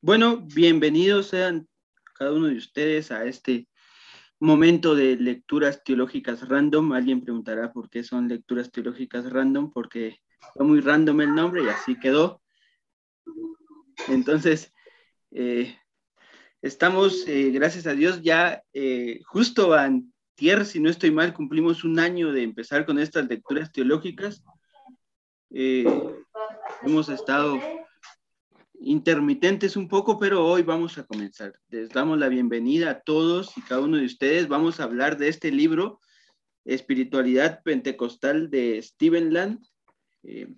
Bueno, bienvenidos sean cada uno de ustedes a este momento de lecturas teológicas random. Alguien preguntará por qué son lecturas teológicas random, porque fue muy random el nombre y así quedó. Entonces, eh, estamos, eh, gracias a Dios, ya eh, justo antier, si no estoy mal, cumplimos un año de empezar con estas lecturas teológicas. hemos estado intermitentes un poco, pero hoy vamos a comenzar. Les damos la bienvenida a todos y cada uno de ustedes. Vamos a hablar de este libro, Espiritualidad Pentecostal de Stephen Land. Eh,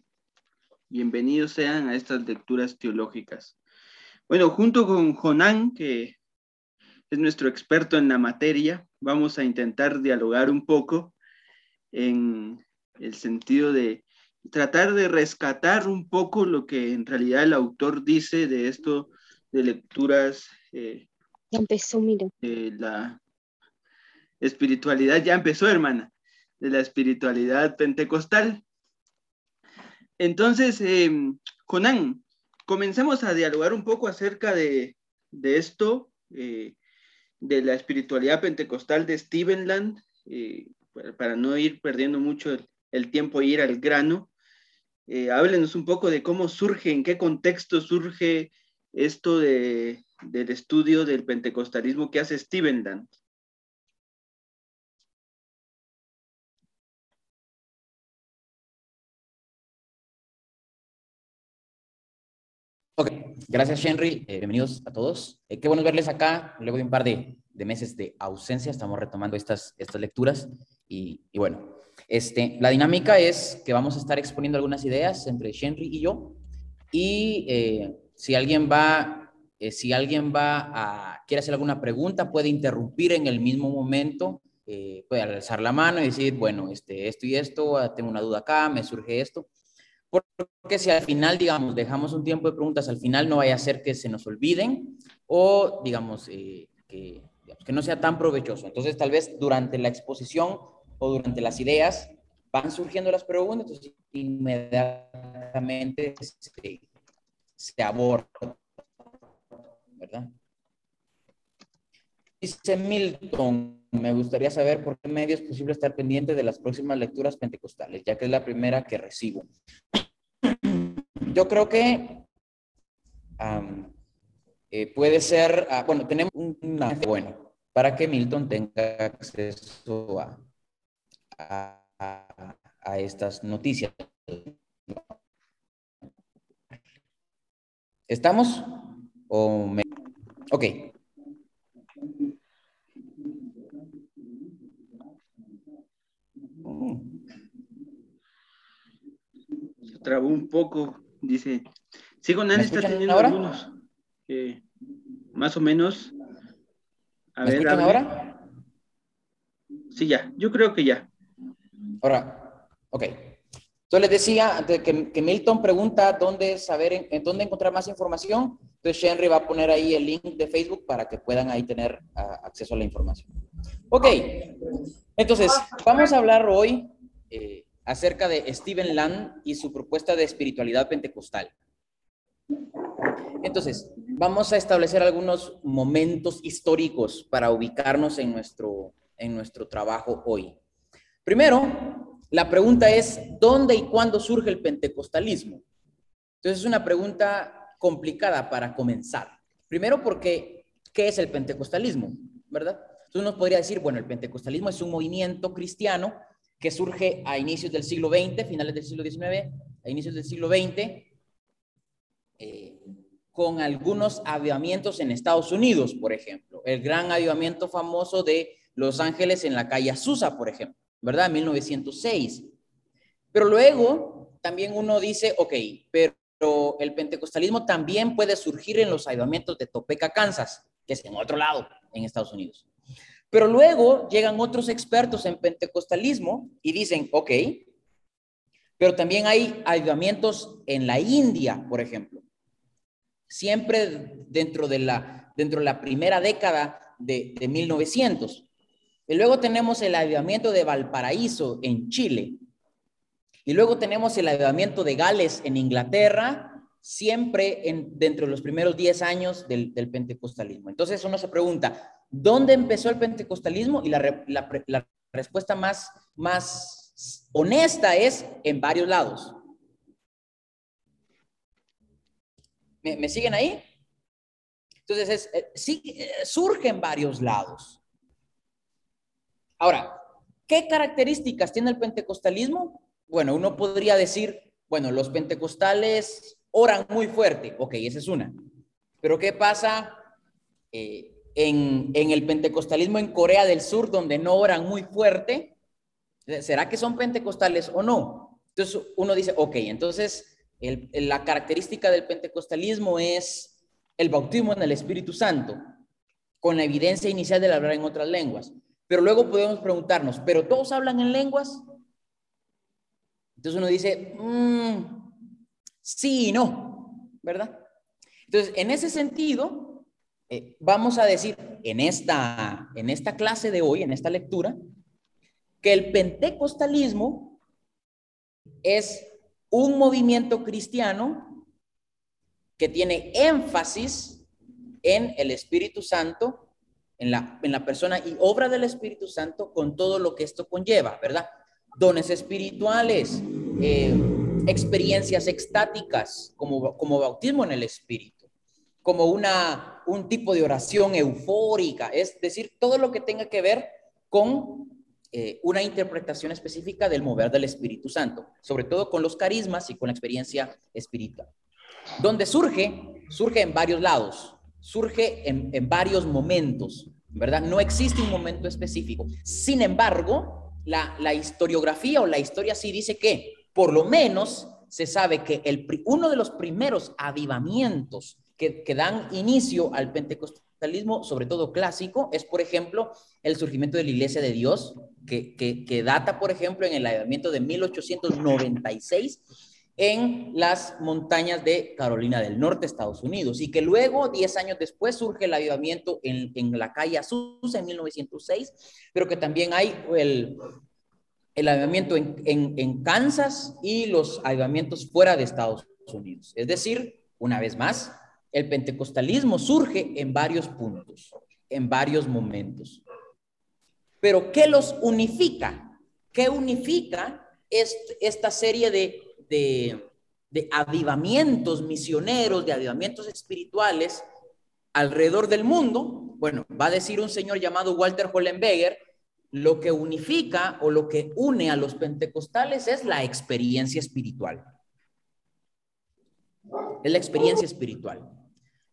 bienvenidos sean a estas lecturas teológicas. Bueno, junto con Jonán, que es nuestro experto en la materia, vamos a intentar dialogar un poco en el sentido de tratar de rescatar un poco lo que en realidad el autor dice de esto de lecturas. Eh, ya empezó, mira. De la espiritualidad, ya empezó, hermana, de la espiritualidad pentecostal. Entonces, eh, Conan, comencemos a dialogar un poco acerca de, esto, eh, de la espiritualidad pentecostal de Stephen Land, eh, para no ir perdiendo mucho el, el tiempo e ir al grano. Eh, háblenos un poco de cómo surge, en qué contexto surge esto de, del estudio del pentecostalismo que hace Steven Land. Ok, gracias Henry, eh, bienvenidos a todos. Eh, qué bueno verles acá, luego de un par de, meses de ausencia, estamos retomando estas, estas lecturas y, y bueno, este, la dinámica es que vamos a estar exponiendo algunas ideas entre Henry y yo. Y eh, si alguien va, eh, si alguien va a, quiere hacer alguna pregunta, puede interrumpir en el mismo momento, eh, puede alzar la mano y decir, bueno, este, esto y esto, ah, tengo una duda acá, me surge esto. Porque si al final, digamos, dejamos un tiempo de preguntas, al final no vaya a ser que se nos olviden o, digamos, que, que no sea tan provechoso. Entonces, tal vez durante la exposición o durante las ideas van surgiendo las preguntas, entonces inmediatamente se, se aborda, ¿verdad? Dice Milton, me gustaría saber por qué medio es posible estar pendiente de las próximas lecturas pentecostales, ya que es la primera que recibo. Yo creo que eh, puede ser, ah, bueno, tenemos una, bueno, para que Milton tenga acceso a, a, estas noticias. ¿Estamos? ¿O Ok. Se trabó un poco, dice. Sigo, Nani está teniendo ahora? algunos. más o menos. A ver, ahora? Sí, ya. Yo creo que ya. Ahora, ok. Entonces les decía que, que Milton pregunta dónde saber, en, dónde encontrar más información. Entonces Henry va a poner ahí el link de Facebook para que puedan ahí tener acceso a la información. Ok. Entonces, vamos a hablar hoy eh, acerca de Stephen Land y su propuesta de espiritualidad pentecostal. Entonces, vamos a establecer algunos momentos históricos para ubicarnos en nuestro, en nuestro trabajo hoy. Primero, la pregunta es, ¿dónde y cuándo surge el pentecostalismo? Entonces es una pregunta complicada para comenzar. Primero porque, ¿qué es el pentecostalismo? ¿Verdad? Entonces uno podría decir, bueno, el pentecostalismo es un movimiento cristiano que surge a inicios del siglo XX, finales del siglo XIX, a inicios del siglo XX, eh, con algunos avivamientos en Estados Unidos, por ejemplo. El gran avivamiento famoso de Los Ángeles en la calle Azusa, por ejemplo. ¿Verdad? 1906. Pero luego también uno dice, ok, pero el pentecostalismo también puede surgir en los ayudamientos de Topeka, Kansas, que es en otro lado, en Estados Unidos. Pero luego llegan otros expertos en pentecostalismo y dicen, ok, pero también hay ayudamientos en la India, por ejemplo. Siempre dentro de la, dentro de la primera década de, de 1900. Y luego tenemos el avivamiento de Valparaíso en Chile. Y luego tenemos el avivamiento de Gales en Inglaterra siempre en, dentro de los primeros 10 años del, pentecostalismo. Entonces uno se pregunta, ¿dónde empezó el pentecostalismo? Y la, respuesta más, más honesta es en varios lados. ¿Me, siguen ahí? Entonces, es, eh, sí, eh, surge en varios lados. Ahora, ¿qué características tiene el pentecostalismo? Bueno, uno podría decir, bueno, los pentecostales oran muy fuerte. Ok, esa es una. Pero ¿qué pasa eh, en, el pentecostalismo en Corea del Sur, donde no oran muy fuerte? ¿Será que son pentecostales o no? Entonces uno dice, ok, entonces la característica del pentecostalismo es el bautismo en el Espíritu Santo, con la evidencia inicial de hablar en otras lenguas. Pero luego podemos preguntarnos, ¿pero todos hablan en lenguas? Entonces uno dice, mm, sí y no, ¿verdad? Entonces, en ese sentido, eh, vamos a decir en esta, en esta clase de hoy, en esta lectura, que el pentecostalismo es un movimiento cristiano que tiene énfasis en el Espíritu Santo, en la, en la persona y obra del Espíritu Santo con todo lo que esto conlleva, ¿verdad? Dones espirituales, eh, experiencias extáticas, como, como bautismo en el Espíritu, como una, un tipo de oración eufórica, es decir, todo lo que tenga que ver con eh, una interpretación específica del mover del Espíritu Santo, sobre todo con los carismas y con la experiencia espiritual. Donde surge, surge en varios lados, surge en, en varios momentos, ¿verdad? No existe un momento específico. Sin embargo, la, la, historiografía o la historia sí dice que, por lo menos, se sabe que el, uno de los primeros avivamientos que, que dan inicio al Pentecostés sobre todo clásico, es, por ejemplo, el surgimiento de la Iglesia de Dios, que, que, data, por ejemplo, en el avivamiento de 1896 en las montañas de Carolina del Norte, Estados Unidos, y que luego, 10 años después, surge el avivamiento en, en la calle Azusa en 1906, pero que también hay el, el avivamiento en, en, en Kansas y los avivamientos fuera de Estados Unidos. Es decir, una vez más, el pentecostalismo surge en varios puntos, en varios momentos. Pero ¿qué los unifica? ¿Qué unifica esta serie de, de, avivamientos misioneros, de avivamientos espirituales alrededor del mundo? Bueno, va a decir un señor llamado Walter Hollenberger, lo que unifica o lo que une a los pentecostales es la experiencia espiritual. Es la experiencia espiritual.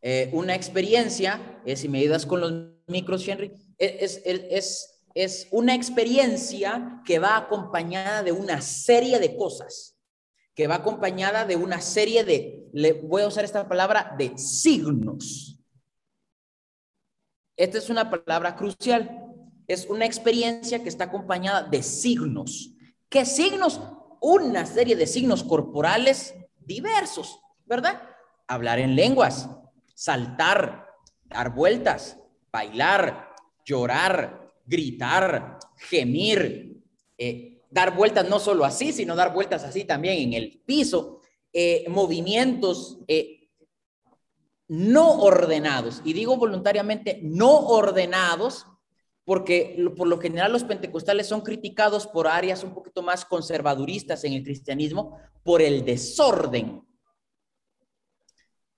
Eh, una experiencia, eh, si me ayudas con los micros, Henry, es, es, es, una experiencia que va acompañada de una serie de cosas, que va acompañada de una serie de, le voy a usar esta palabra, de signos. Esta es una palabra crucial. Es una experiencia que está acompañada de signos. ¿Qué signos? Una serie de signos corporales diversos, ¿verdad? Hablar en lenguas, saltar, dar vueltas, bailar, llorar, gritar, gemir, eh, dar vueltas no solo así, sino dar vueltas así también en el piso, eh, movimientos eh, no ordenados. Y digo voluntariamente no ordenados porque por lo general los pentecostales son criticados por áreas un poquito más conservaduristas en el cristianismo por el desorden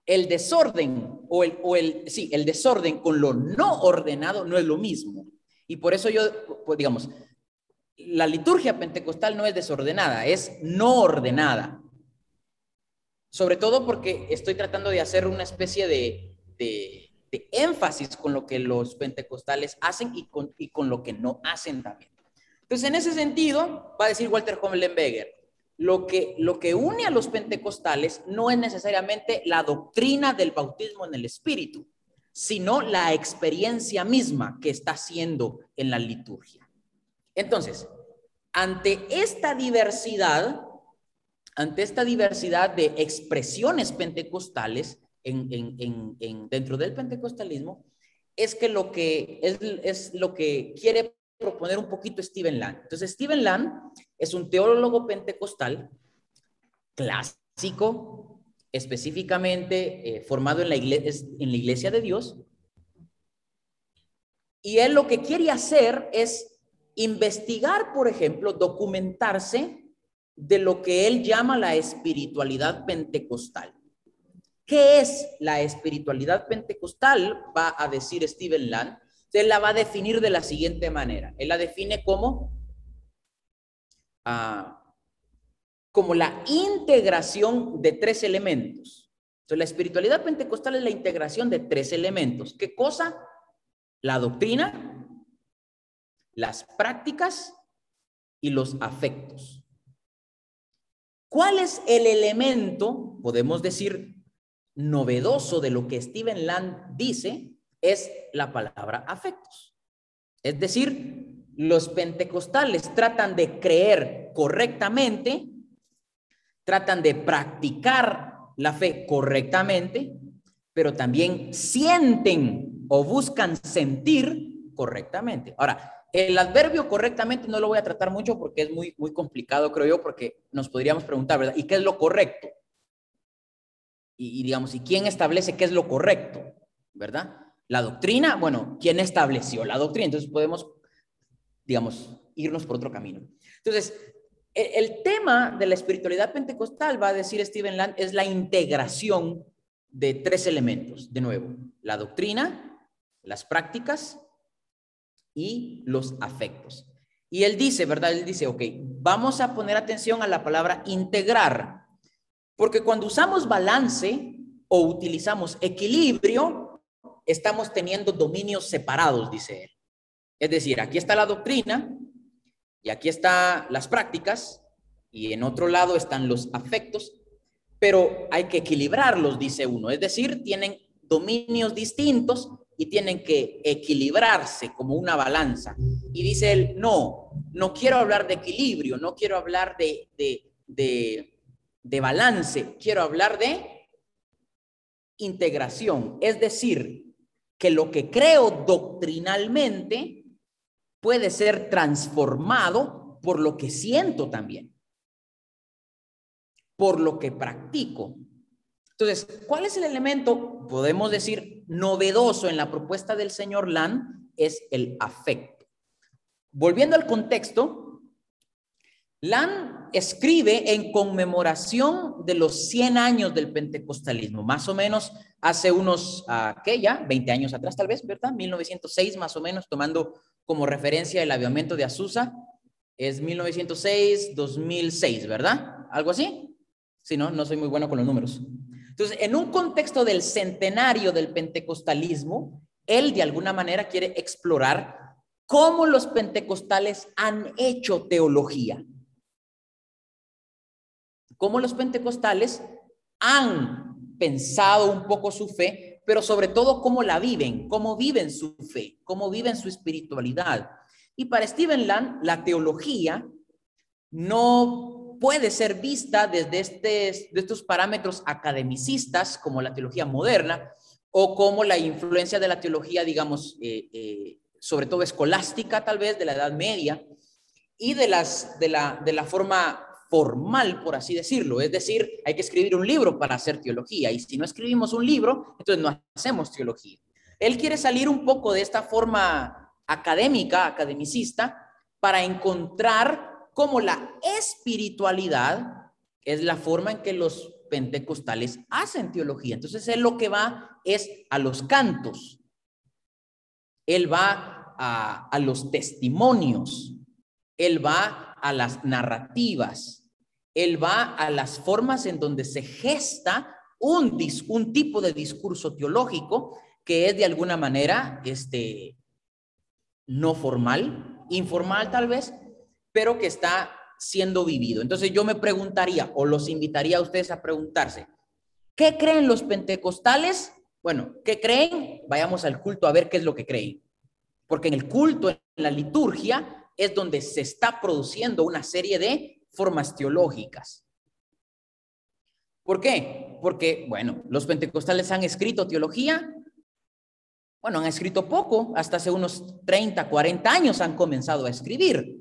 el desorden o el, o el, sí, el desorden con lo no ordenado no es lo mismo. Y por eso yo, pues, digamos, la liturgia pentecostal no es desordenada, es no ordenada. Sobre todo porque estoy tratando de hacer una especie de, de, énfasis con lo que los pentecostales hacen y con, y con lo que no hacen también. Entonces, en ese sentido, va a decir Walter Homlenberger, lo que, lo que une a los pentecostales no es necesariamente la doctrina del bautismo en el Espíritu, sino la experiencia misma que está haciendo en la liturgia. Entonces, ante esta diversidad, ante esta diversidad de expresiones pentecostales en, dentro del pentecostalismo, es que lo que es, lo que quiere proponer un poquito Steven Land. Entonces, Steven Land es un teólogo pentecostal clásico, específicamente eh, formado en la, en la iglesia de Dios. Y él lo que quiere hacer es investigar, por ejemplo, documentarse de lo que él llama la espiritualidad pentecostal. ¿Qué es la espiritualidad pentecostal? Va a decir Steven Land. Él la va a definir de la siguiente manera. Él la define como, ah, como la integración de tres elementos. Entonces, la espiritualidad pentecostal es la integración de tres elementos. ¿Qué cosa? La doctrina, las prácticas y los afectos. ¿Cuál es el elemento, podemos decir, novedoso de lo que Steven Land dice? Es la palabra afectos. Es decir, los pentecostales tratan de creer correctamente, tratan de practicar la fe correctamente, pero también sienten o buscan sentir correctamente. Ahora, el adverbio correctamente no lo voy a tratar mucho porque es muy, muy complicado, creo yo, porque nos podríamos preguntar, ¿verdad? ¿Y qué es lo correcto? Y, digamos, ¿y quién establece qué es lo correcto? ¿Verdad? La doctrina, bueno, ¿quién estableció la doctrina? Entonces podemos, digamos, irnos por otro camino. Entonces, el, el tema de la espiritualidad pentecostal, va a decir Steven Land, es la integración de tres elementos. De nuevo, la doctrina, las prácticas y los afectos. Y él dice, ¿verdad? Él dice, ok, vamos a poner atención a la palabra integrar, porque cuando usamos balance o utilizamos equilibrio, estamos teniendo dominios separados, dice él. Es decir, aquí está la doctrina y aquí están las prácticas y en otro lado están los afectos, pero hay que equilibrarlos, dice uno. Es decir, tienen dominios distintos y tienen que equilibrarse como una balanza. Y dice él, no, no quiero hablar de equilibrio, no quiero hablar de, de, de, balance, quiero hablar de integración. Es decir, que lo que creo doctrinalmente puede ser transformado por lo que siento también, por lo que practico. Entonces, ¿cuál es el elemento, podemos decir, novedoso en la propuesta del señor Land es el afecto. Volviendo al contexto, Land escribe en conmemoración de los 100 años del pentecostalismo, más o menos hace unos, ¿qué ya? 20 años atrás tal vez, ¿verdad? 1906 más o menos, tomando como referencia el avivamiento de Azusa, es 1906, 2006, ¿verdad? ¿Algo así? Si no, no soy muy bueno con los números. Entonces, en un contexto del centenario del pentecostalismo, él de alguna manera quiere explorar cómo los pentecostales han hecho teología. Cómo los pentecostales han pensado un poco su fe, pero sobre todo cómo la viven, cómo viven su fe, cómo viven su espiritualidad. Y para Stephen Land, la teología no puede ser vista desde este, de estos parámetros academicistas, como la teología moderna, o como la influencia de la teología, digamos, eh, eh, sobre todo escolástica, tal vez, de la Edad Media, y de, las, de, la, de la forma formal, por así decirlo. Es decir, hay que escribir un libro para hacer teología, y si no escribimos un libro, entonces no hacemos teología. Él quiere salir un poco de esta forma académica, academicista, para encontrar como la espiritualidad es la forma en que los pentecostales hacen teología. Entonces él lo que va es a los cantos, él va a, los testimonios, él va a las narrativas, él va a las formas en donde se gesta un, un tipo de discurso teológico que es de alguna manera este, no formal, informal tal vez, pero que está siendo vivido. Entonces yo me preguntaría o los invitaría a ustedes a preguntarse, ¿qué creen los pentecostales? Bueno, ¿qué creen? Vayamos al culto a ver qué es lo que creen. Porque en el culto, en la liturgia, es donde se está produciendo una serie de formas teológicas. ¿Por qué? Porque, bueno, los pentecostales han escrito teología. Bueno, han escrito poco, hasta hace unos 30, 40 años han comenzado a escribir.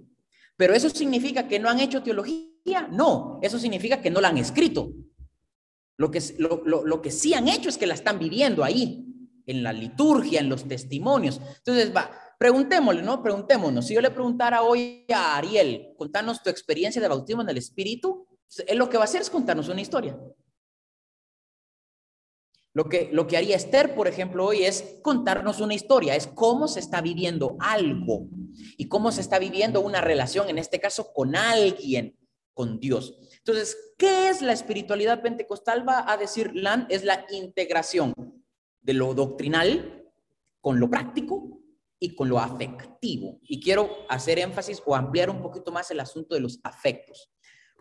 Pero eso significa que no han hecho teología. No, eso significa que no la han escrito. Lo que, lo, lo, que sí han hecho es que la están viviendo ahí, en la liturgia, en los testimonios. Entonces, va, preguntémosle, ¿no? Preguntémonos. Si yo le preguntara hoy a Ariel, contanos tu experiencia de bautismo en el Espíritu, él lo que va a hacer es contarnos una historia. Lo que, lo que haría Esther, por ejemplo, hoy es contarnos una historia, es cómo se está viviendo algo y cómo se está viviendo una relación, en este caso, con alguien, con Dios. Entonces, ¿qué es la espiritualidad pentecostal? Va a decir Lan, es la integración de lo doctrinal con lo práctico y con lo afectivo. Y quiero hacer énfasis o ampliar un poquito más el asunto de los afectos.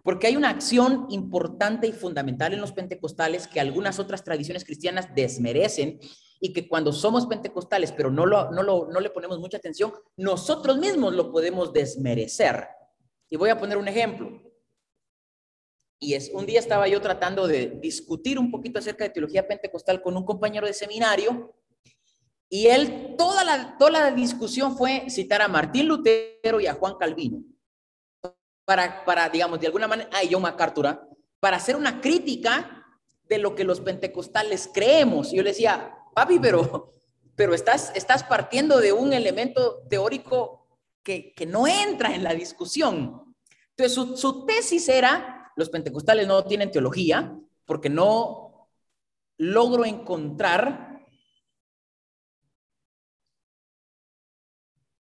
Porque hay una acción importante y fundamental en los pentecostales que algunas otras tradiciones cristianas desmerecen y que cuando somos pentecostales, pero no, lo, no, lo, no le ponemos mucha atención, nosotros mismos lo podemos desmerecer. Y voy a poner un ejemplo. Y es, un día estaba yo tratando de discutir un poquito acerca de teología pentecostal con un compañero de seminario y él, toda la, toda la discusión fue citar a Martín Lutero y a Juan Calvino para, para digamos, de alguna manera, a John MacArthur, para hacer una crítica de lo que los pentecostales creemos. Y yo le decía, papi, pero, pero estás, estás partiendo de un elemento teórico que, que no entra en la discusión. Entonces, su, su tesis era, los pentecostales no tienen teología porque no logro encontrar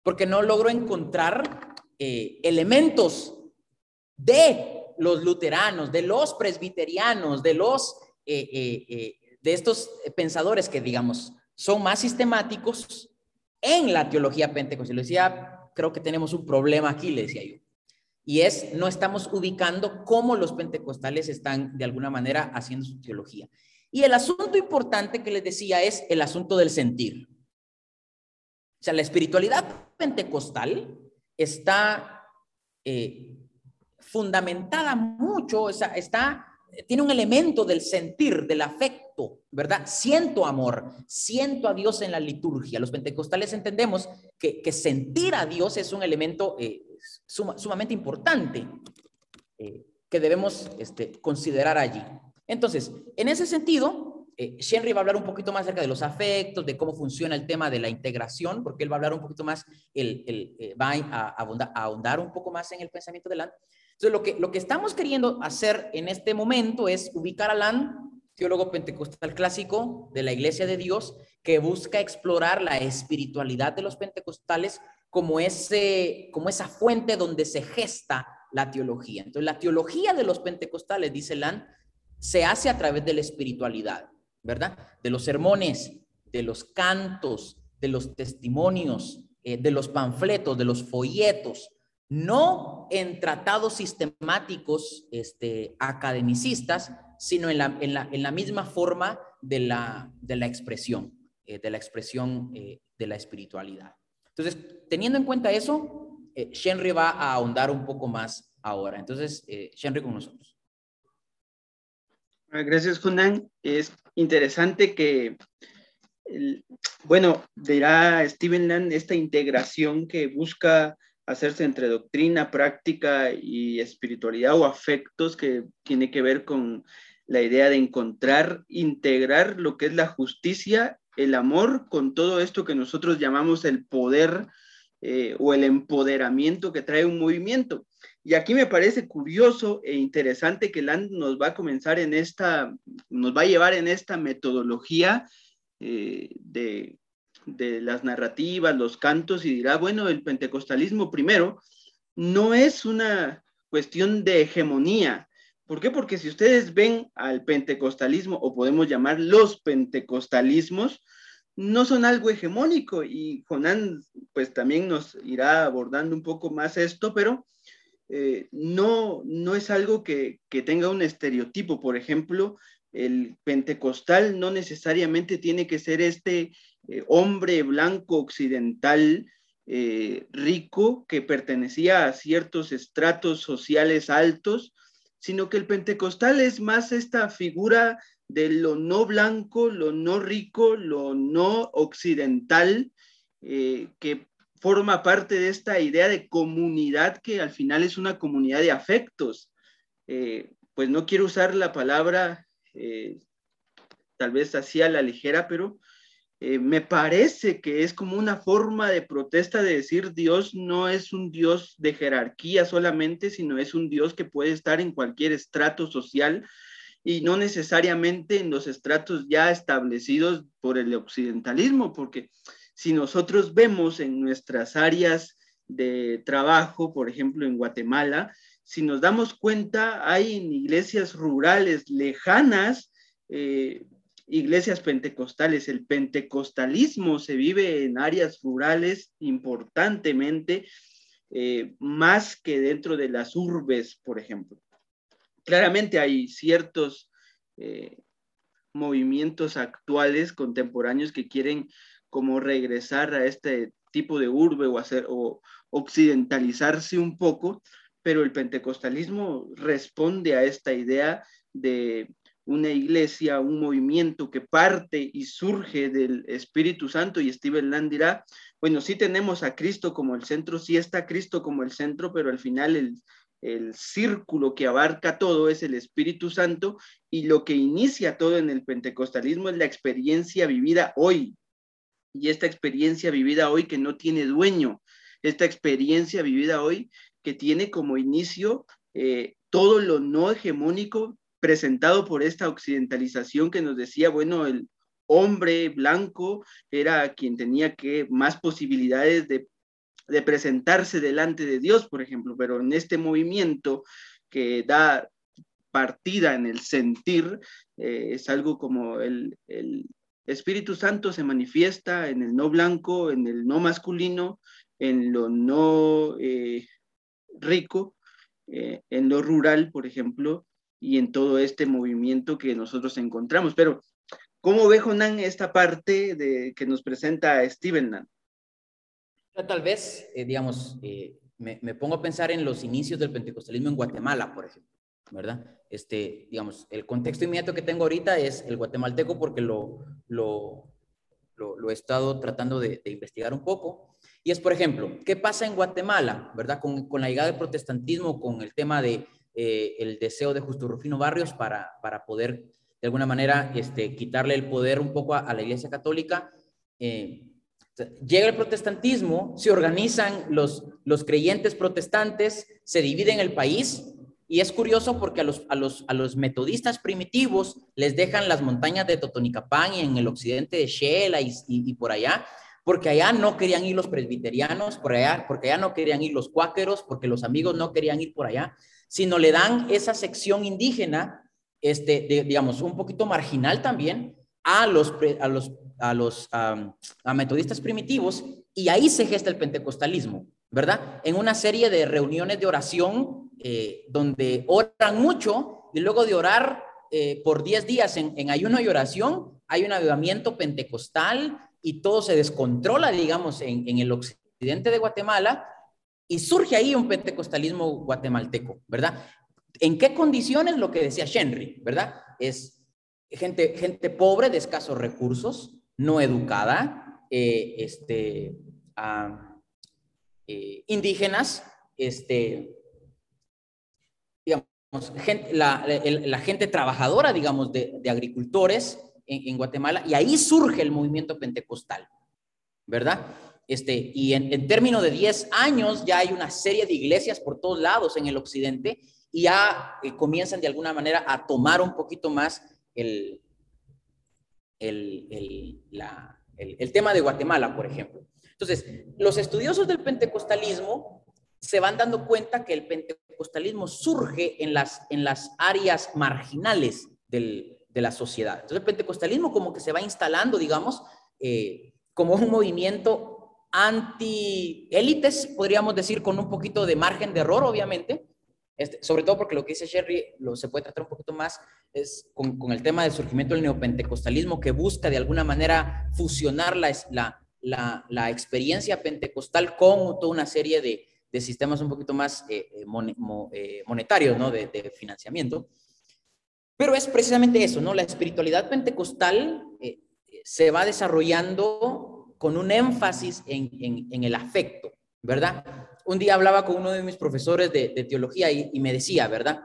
porque no logro encontrar eh, elementos de los luteranos, de los presbiterianos, de los eh, eh, eh, de estos pensadores que digamos son más sistemáticos en la teología pentecostal. Le decía, creo que tenemos un problema aquí, le decía yo. Y es, no estamos ubicando cómo los pentecostales están de alguna manera haciendo su teología. Y el asunto importante que les decía es el asunto del sentir. O sea, la espiritualidad pentecostal está fundamentada mucho, está, tiene un elemento del sentir, del afecto, ¿verdad? Siento amor, siento a Dios en la liturgia. Los pentecostales entendemos que, sentir a Dios es un elemento eh, sumamente importante eh, que debemos este, considerar allí. Entonces, en ese sentido, eh, Shenry va a hablar un poquito más acerca de los afectos, de cómo funciona el tema de la integración, porque él va a hablar un poquito más, el, el va a, a, ahondar un poco más en el pensamiento de Land. Entonces, lo que, lo que estamos queriendo hacer en este momento es ubicar a Lan, teólogo pentecostal clásico de la Iglesia de Dios, que busca explorar la espiritualidad de los pentecostales como, ese, como esa fuente donde se gesta la teología. Entonces, la teología de los pentecostales, dice Lan, se hace a través de la espiritualidad, ¿verdad? De los sermones, de los cantos, de los testimonios, eh, de los panfletos, de los folletos, no en tratados sistemáticos este, academicistas, sino en la, en la, misma forma de la, de la expresión, eh, de la expresión eh, de la espiritualidad. Entonces, teniendo en cuenta eso, eh, Shenry va a ahondar un poco más ahora. Entonces, eh, Shenry con nosotros. Ah, gracias, Junan. Es interesante que, bueno, dirá Steven Land, esta integración que busca hacerse entre doctrina, práctica y espiritualidad o afectos que tiene que ver con la idea de encontrar, integrar lo que es la justicia, el amor con todo esto que nosotros llamamos el poder eh, o el empoderamiento que trae un movimiento. Y aquí me parece curioso e interesante que Land nos va a comenzar en esta, nos va a llevar en esta metodología eh, de de las narrativas, los cantos y dirá, bueno, el pentecostalismo primero no es una cuestión de hegemonía. ¿Por qué? Porque si ustedes ven al pentecostalismo, o podemos llamar los pentecostalismos, no son algo hegemónico y Jonán pues también nos irá abordando un poco más esto, pero eh, no, no es algo que, que tenga un estereotipo. Por ejemplo, el pentecostal no necesariamente tiene que ser este eh, hombre blanco occidental eh, rico que pertenecía a ciertos estratos sociales altos, sino que el pentecostal es más esta figura de lo no blanco, lo no rico, lo no occidental, eh, que forma parte de esta idea de comunidad que al final es una comunidad de afectos. pues no quiero usar la palabra tal vez hacía la ligera, pero eh, me parece que es como una forma de protesta de decir Dios no es un Dios de jerarquía solamente, sino es un Dios que puede estar en cualquier estrato social y no necesariamente en los estratos ya establecidos por el occidentalismo, porque si nosotros vemos en nuestras áreas de trabajo, por ejemplo en Guatemala, si nos damos cuenta, hay iglesias rurales lejanas, eh, iglesias pentecostales. El pentecostalismo se vive en áreas rurales importantemente, eh, más que dentro de las urbes, por ejemplo. Claramente hay ciertos eh, movimientos actuales, contemporáneos, que quieren como regresar a este tipo de urbe o hacer o occidentalizarse un poco, pero el pentecostalismo responde a esta idea de una iglesia, un movimiento que parte y surge del Espíritu Santo y Steven Land dirá, bueno, sí tenemos a Cristo como el centro, sí está Cristo como el centro, pero al final el, el círculo que abarca todo es el Espíritu Santo y lo que inicia todo en el pentecostalismo es la experiencia vivida hoy. Y esta experiencia vivida hoy que no tiene dueño, esta experiencia vivida hoy que tiene como inicio eh, todo lo no hegemónico presentado por esta occidentalización que nos decía, bueno, el hombre blanco era quien tenía que más posibilidades de, presentarse delante de Dios, por ejemplo, pero en este movimiento que da partida en el sentir, eh, es algo como el, Espíritu Santo se manifiesta en el no blanco, en el no masculino, en lo no eh, rico, eh, en lo rural, por ejemplo, y en todo este movimiento que nosotros encontramos. Pero, ¿cómo ve Jonan esta parte de, que nos presenta Steven Nan? Tal vez, eh, digamos, eh, me, pongo a pensar en los inicios del pentecostalismo en Guatemala, por ejemplo, ¿verdad? Este, digamos, el contexto inmediato que tengo ahorita es el guatemalteco porque lo, lo, lo, he estado tratando de, de investigar un poco. Y es, por ejemplo, ¿qué pasa en Guatemala, verdad? Con, con la llegada del protestantismo, con el tema de eh, el deseo de Justo Rufino Barrios para, para poder, de alguna manera, este, quitarle el poder un poco a, la Iglesia Católica. Eh, llega el protestantismo, se organizan los, los creyentes protestantes, se dividen el país y es curioso porque a los, a, los, a los metodistas primitivos les dejan las montañas de Totonicapán y en el occidente de Shela y, y, y por allá, porque allá no querían ir los presbiterianos, por allá, porque allá no querían ir los cuáqueros, porque los amigos no querían ir por allá, sino le dan esa sección indígena, este, digamos, un poquito marginal también, a los, a los, a los a metodistas primitivos, y ahí se gesta el pentecostalismo, ¿verdad? En una serie de reuniones de oración eh, donde oran mucho, y luego de orar eh, por 10 días en, en ayuno y oración, hay un avivamiento pentecostal, y todo se descontrola, digamos, en, el occidente de Guatemala y surge ahí un pentecostalismo guatemalteco, ¿verdad? ¿En qué condiciones? Lo que decía Henry, ¿verdad? Es gente, gente pobre, de escasos recursos, no educada, eh, este, eh, indígenas, este, digamos, la, gente trabajadora, digamos, de agricultores, en, Guatemala y ahí surge el movimiento pentecostal, ¿verdad? Este, y en, en términos de 10 años ya hay una serie de iglesias por todos lados en el occidente y ya eh, comienzan de alguna manera a tomar un poquito más el, el, el, el, tema de Guatemala, por ejemplo. Entonces, los estudiosos del pentecostalismo se van dando cuenta que el pentecostalismo surge en las, en las áreas marginales del, de la sociedad. Entonces el pentecostalismo como que se va instalando, digamos, eh, como un movimiento anti-élites, podríamos decir, con un poquito de margen de error, obviamente, este, sobre todo porque lo que dice Sherry lo se puede tratar un poquito más es con, con el tema del surgimiento del neopentecostalismo que busca de alguna manera fusionar la, la, la, experiencia pentecostal con toda una serie de, de sistemas un poquito más eh, eh, monetarios, ¿no? De, de, financiamiento. Pero es precisamente eso, ¿no? La espiritualidad pentecostal eh, se va desarrollando con un énfasis en, el afecto, ¿verdad? Un día hablaba con uno de mis profesores de, teología y, me decía, ¿verdad?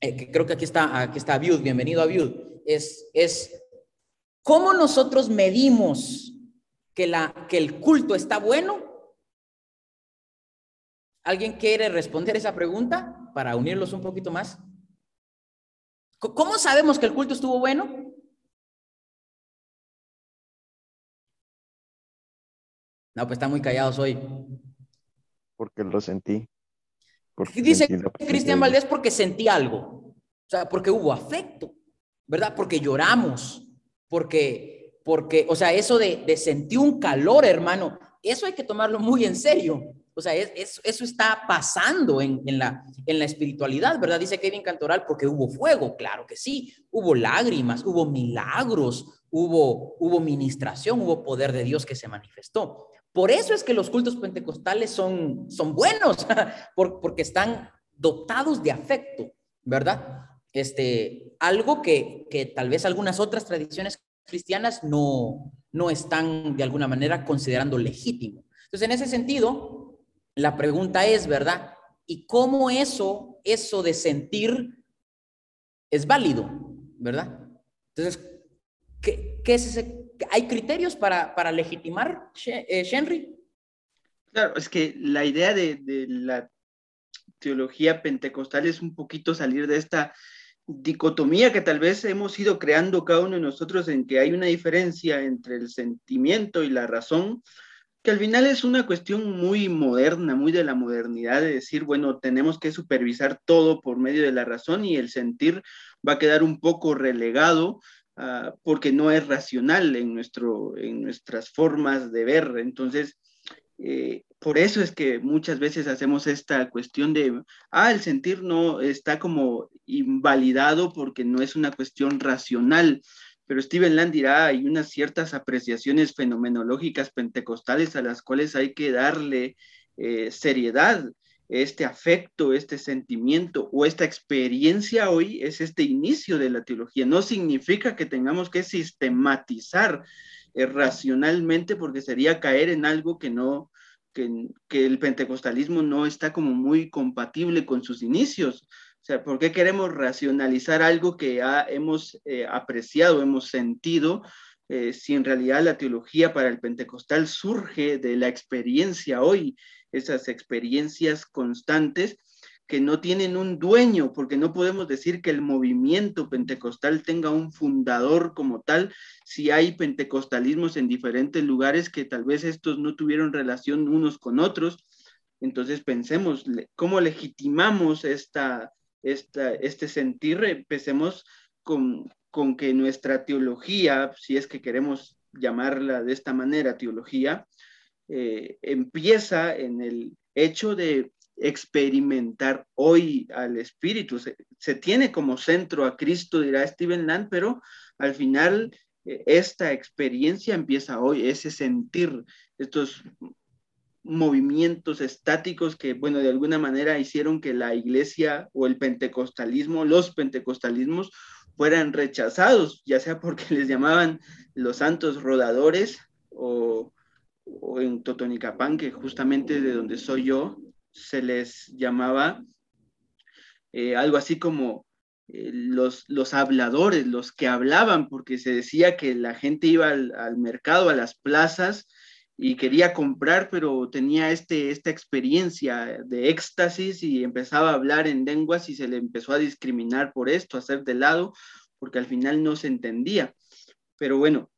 eh, creo que aquí está, aquí está Abiud, bienvenido Abiud, es, es cómo nosotros medimos que, que el culto está bueno. ¿Alguien quiere responder esa pregunta para unirlos un poquito más? ¿Cómo sabemos que el culto estuvo bueno? No, pues están muy callados hoy. Porque lo sentí. Dice Cristian Valdés porque sentí algo. O sea, porque hubo afecto, ¿verdad? Porque lloramos, porque, porque, o sea, eso de, de sentir un calor, hermano, eso hay que tomarlo muy en serio. O sea, es, eso está pasando en, en, la, en la espiritualidad, ¿verdad? Dice Kevin Cantoral, porque hubo fuego, claro que sí. Hubo lágrimas, hubo milagros, hubo, hubo ministración, hubo poder de Dios que se manifestó. Por eso es que los cultos pentecostales son, son buenos, porque están dotados de afecto, ¿verdad? Este, algo que, que tal vez algunas otras tradiciones cristianas no, no están de alguna manera considerando legítimo. Entonces, en ese sentido, la pregunta es, ¿verdad? ¿Y cómo eso, eso de sentir es válido, ¿verdad? Entonces, ¿qué, qué es ese ¿Hay criterios para, legitimar, eh, Henry? Claro, es que la idea de, de, la teología pentecostal es un poquito salir de esta dicotomía que tal vez hemos ido creando cada uno de nosotros en que hay una diferencia entre el sentimiento y la razón, que al final es una cuestión muy moderna, muy de la modernidad, de decir, bueno, tenemos que supervisar todo por medio de la razón y el sentir va a quedar un poco relegado Ah, porque no es racional en, nuestro, en nuestras formas de ver. Entonces, eh, por eso es que muchas veces hacemos esta cuestión de, ah, el sentir no está como invalidado porque no es una cuestión racional. Pero Steven Land dirá, hay unas ciertas apreciaciones fenomenológicas pentecostales a las cuales hay que darle eh, seriedad este afecto, este sentimiento o esta experiencia hoy es este inicio de la teología. No significa que tengamos que sistematizar eh, racionalmente porque sería caer en algo que no, que, el pentecostalismo no está como muy compatible con sus inicios. O sea, ¿por qué queremos racionalizar algo que hemos eh, apreciado, hemos sentido, eh, si en realidad la teología para el pentecostal surge de la experiencia hoy esas experiencias constantes que no tienen un dueño, porque no podemos decir que el movimiento pentecostal tenga un fundador como tal, si hay pentecostalismos en diferentes lugares que tal vez estos no tuvieron relación unos con otros. Entonces pensemos, ¿cómo legitimamos esta, esta, este sentir? Empecemos con, con que nuestra teología, si es que queremos llamarla de esta manera, teología, eh, empieza en el hecho de experimentar hoy al Espíritu. Se, tiene como centro a Cristo, dirá Steven Land, pero al final eh, esta experiencia empieza hoy, ese sentir, estos movimientos estáticos que, bueno, de alguna manera hicieron que la iglesia o el pentecostalismo, los pentecostalismos, fueran rechazados, ya sea porque les llamaban los santos rodadores o o en Totonicapán, que justamente de donde soy yo, se les llamaba eh, algo así como eh, los, los habladores, los que hablaban, porque se decía que la gente iba al, mercado, a las plazas, y quería comprar, pero tenía este, esta experiencia de éxtasis y empezaba a hablar en lenguas y se le empezó a discriminar por esto, a hacer de lado, porque al final no se entendía. Pero bueno,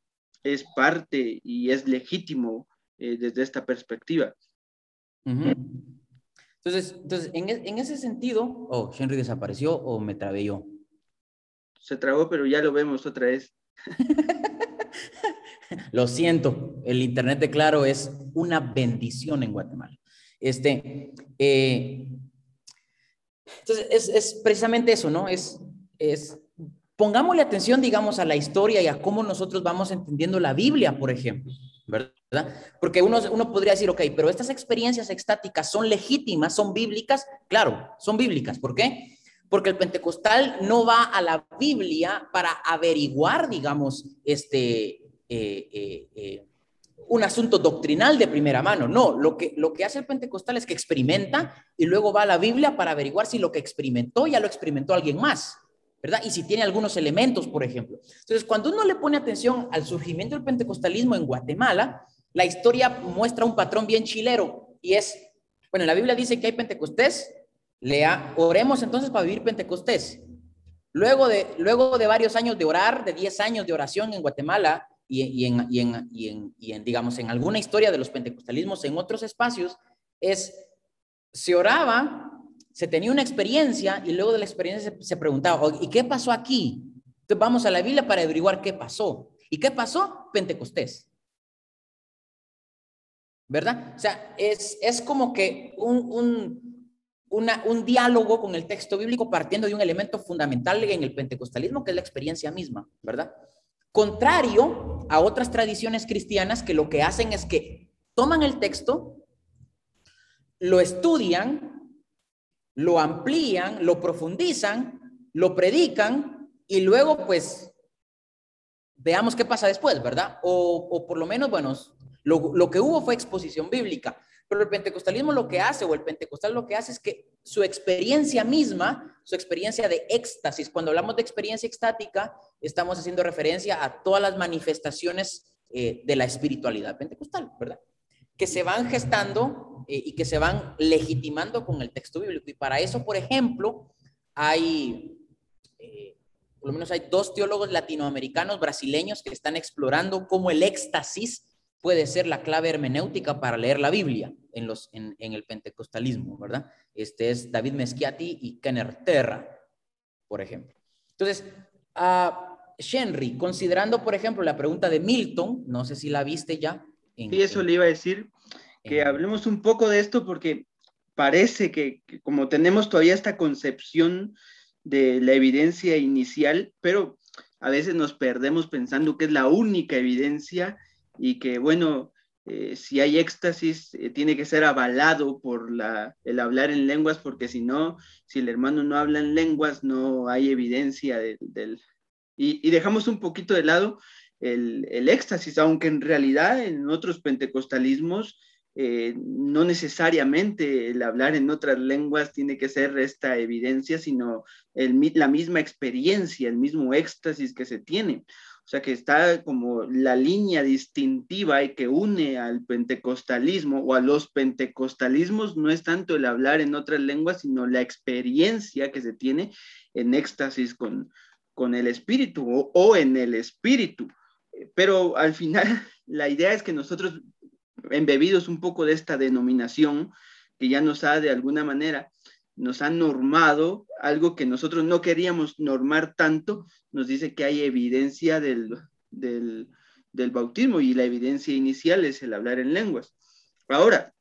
es parte y es legítimo eh, desde esta perspectiva. Entonces, entonces en, en, ese sentido, oh, Henry desapareció o me trabé yo. Se trabó, pero ya lo vemos otra vez. lo siento, el Internet de Claro es una bendición en Guatemala. Este, eh, entonces, es, es, precisamente eso, ¿no? Es, es, pongámosle atención, digamos, a la historia y a cómo nosotros vamos entendiendo la Biblia, por ejemplo. ¿verdad? Porque uno, uno podría decir, ok, pero estas experiencias extáticas son legítimas, son bíblicas. Claro, son bíblicas. ¿Por qué? Porque el pentecostal no va a la Biblia para averiguar, digamos, este, eh, eh, un asunto doctrinal de primera mano. No, lo que, lo que hace el pentecostal es que experimenta y luego va a la Biblia para averiguar si lo que experimentó ya lo experimentó alguien más, ¿verdad? Y si tiene algunos elementos, por ejemplo. Entonces, cuando uno le pone atención al surgimiento del pentecostalismo en Guatemala, la historia muestra un patrón bien chilero y es, bueno, la Biblia dice que hay pentecostés, lea, oremos entonces para vivir pentecostés. Luego de, luego de varios años de orar, de 10 años de oración en Guatemala, y, en, y, en, y, en, y, en, digamos, en alguna historia de los pentecostalismos en otros espacios, es, se oraba, se tenía una experiencia y luego de la experiencia se, se preguntaba, ¿y qué pasó aquí? Entonces vamos a la Biblia para averiguar qué pasó. ¿Y qué pasó? Pentecostés. ¿Verdad? O sea, es, es como que un, un, un diálogo con el texto bíblico partiendo de un elemento fundamental en el pentecostalismo, que es la experiencia misma, ¿verdad? Contrario a otras tradiciones cristianas que lo que hacen es que toman el texto, lo estudian, lo amplían, lo profundizan, lo predican y luego pues veamos qué pasa después, ¿verdad? O, o por lo menos, bueno, lo, que hubo fue exposición bíblica. Pero el pentecostalismo lo que hace, o el pentecostal lo que hace es que su experiencia misma, su experiencia de éxtasis, cuando hablamos de experiencia extática, estamos haciendo referencia a todas las manifestaciones eh, de la espiritualidad pentecostal, ¿verdad? Que se van gestando eh, y que se van legitimando con el texto bíblico. Y para eso, por ejemplo, hay, eh, por lo menos hay dos teólogos latinoamericanos, brasileños, que están explorando cómo el éxtasis puede ser la clave hermenéutica para leer la Biblia en, los, en, en el pentecostalismo, ¿verdad? Este es David Meschiati y Kenner Terra, por ejemplo. Entonces, uh, Henry, considerando, por ejemplo, la pregunta de Milton, no sé si la viste ya. En, sí, eso le iba a decir, que hablemos un poco de esto porque parece que, que como tenemos todavía esta concepción de la evidencia inicial, pero a veces nos perdemos pensando que es la única evidencia y que, bueno, eh, si hay éxtasis, eh, tiene que ser avalado por la, el hablar en lenguas, porque si no, si el hermano no habla en lenguas, no hay evidencia del... y, dejamos un poquito de lado el, el, éxtasis, aunque en realidad en otros pentecostalismos eh, no necesariamente el hablar en otras lenguas tiene que ser esta evidencia, sino el, la misma experiencia, el mismo éxtasis que se tiene. O sea, que está como la línea distintiva y que une al pentecostalismo o a los pentecostalismos no es tanto el hablar en otras lenguas, sino la experiencia que se tiene en éxtasis con, con el espíritu o, o en el espíritu. Pero al final la idea es que nosotros, embebidos un poco de esta denominación, que ya nos ha de alguna manera nos ha normado algo que nosotros no queríamos normar tanto, nos dice que hay evidencia del, del, del, bautismo y la evidencia inicial es el hablar en lenguas. Ahora,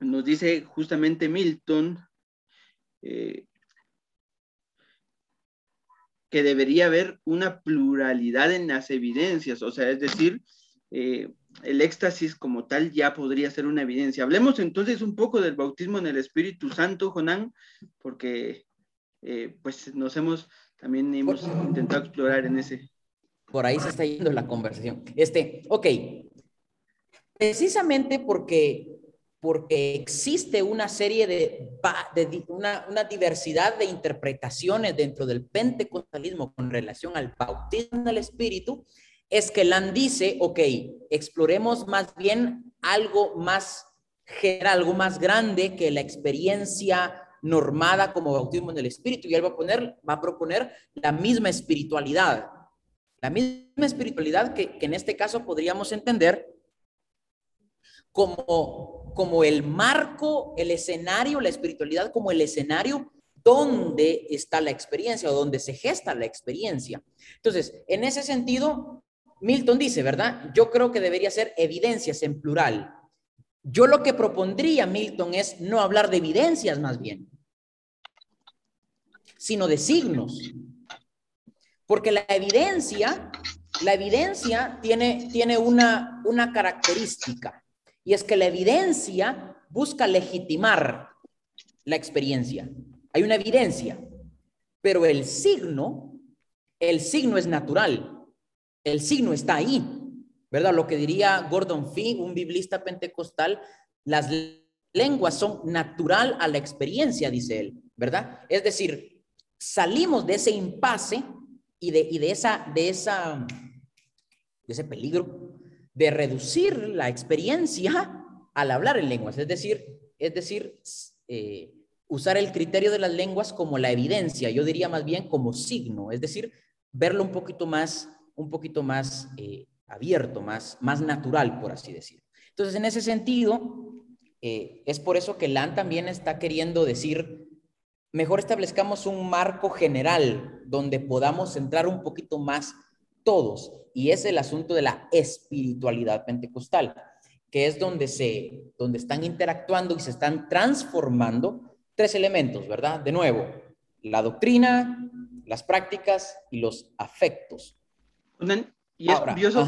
nos dice justamente Milton eh, que debería haber una pluralidad en las evidencias, o sea, es decir, eh, el éxtasis como tal ya podría ser una evidencia. Hablemos entonces un poco del bautismo en el Espíritu Santo, Jonán, porque eh, pues nos hemos, también hemos intentado explorar en ese. Por ahí se está yendo la conversación. Este, ok, precisamente porque, porque existe una serie de, de una, una diversidad de interpretaciones dentro del pentecostalismo con relación al bautismo del Espíritu, es que Land dice, ok, exploremos más bien algo más general, algo más grande que la experiencia normada como bautismo en el Espíritu. Y él va a, poner, va a proponer la misma espiritualidad. La misma espiritualidad que, que en este caso podríamos entender como, como el marco, el escenario, la espiritualidad como el escenario donde está la experiencia o donde se gesta la experiencia. Entonces, en ese sentido, Milton dice, ¿verdad? Yo creo que debería ser evidencias en plural. Yo lo que propondría, Milton, es no hablar de evidencias más bien, sino de signos. Porque la evidencia, la evidencia tiene, tiene una, una característica, y es que la evidencia busca legitimar la experiencia. Hay una evidencia, pero el signo, el signo es natural. El signo está ahí. ¿verdad? Lo que diría Gordon Fee, un biblista pentecostal, las lenguas son natural a la experiencia, dice él, ¿verdad? Es decir, salimos de ese impasse y de, y de, esa, de, esa, de ese peligro de reducir la experiencia al hablar en lenguas, es decir, es decir, eh, usar el criterio de las lenguas como la evidencia, yo diría más bien como signo, es decir, verlo un poquito más, un poquito más eh, abierto, más, más natural, por así decir. Entonces, en ese sentido, eh, es por eso que LAN también está queriendo decir, mejor establezcamos un marco general donde podamos entrar un poquito más todos, y es el asunto de la espiritualidad pentecostal, que es donde se, donde están interactuando y se están transformando tres elementos, ¿verdad? De nuevo, la doctrina, las prácticas y los afectos. Y es curioso,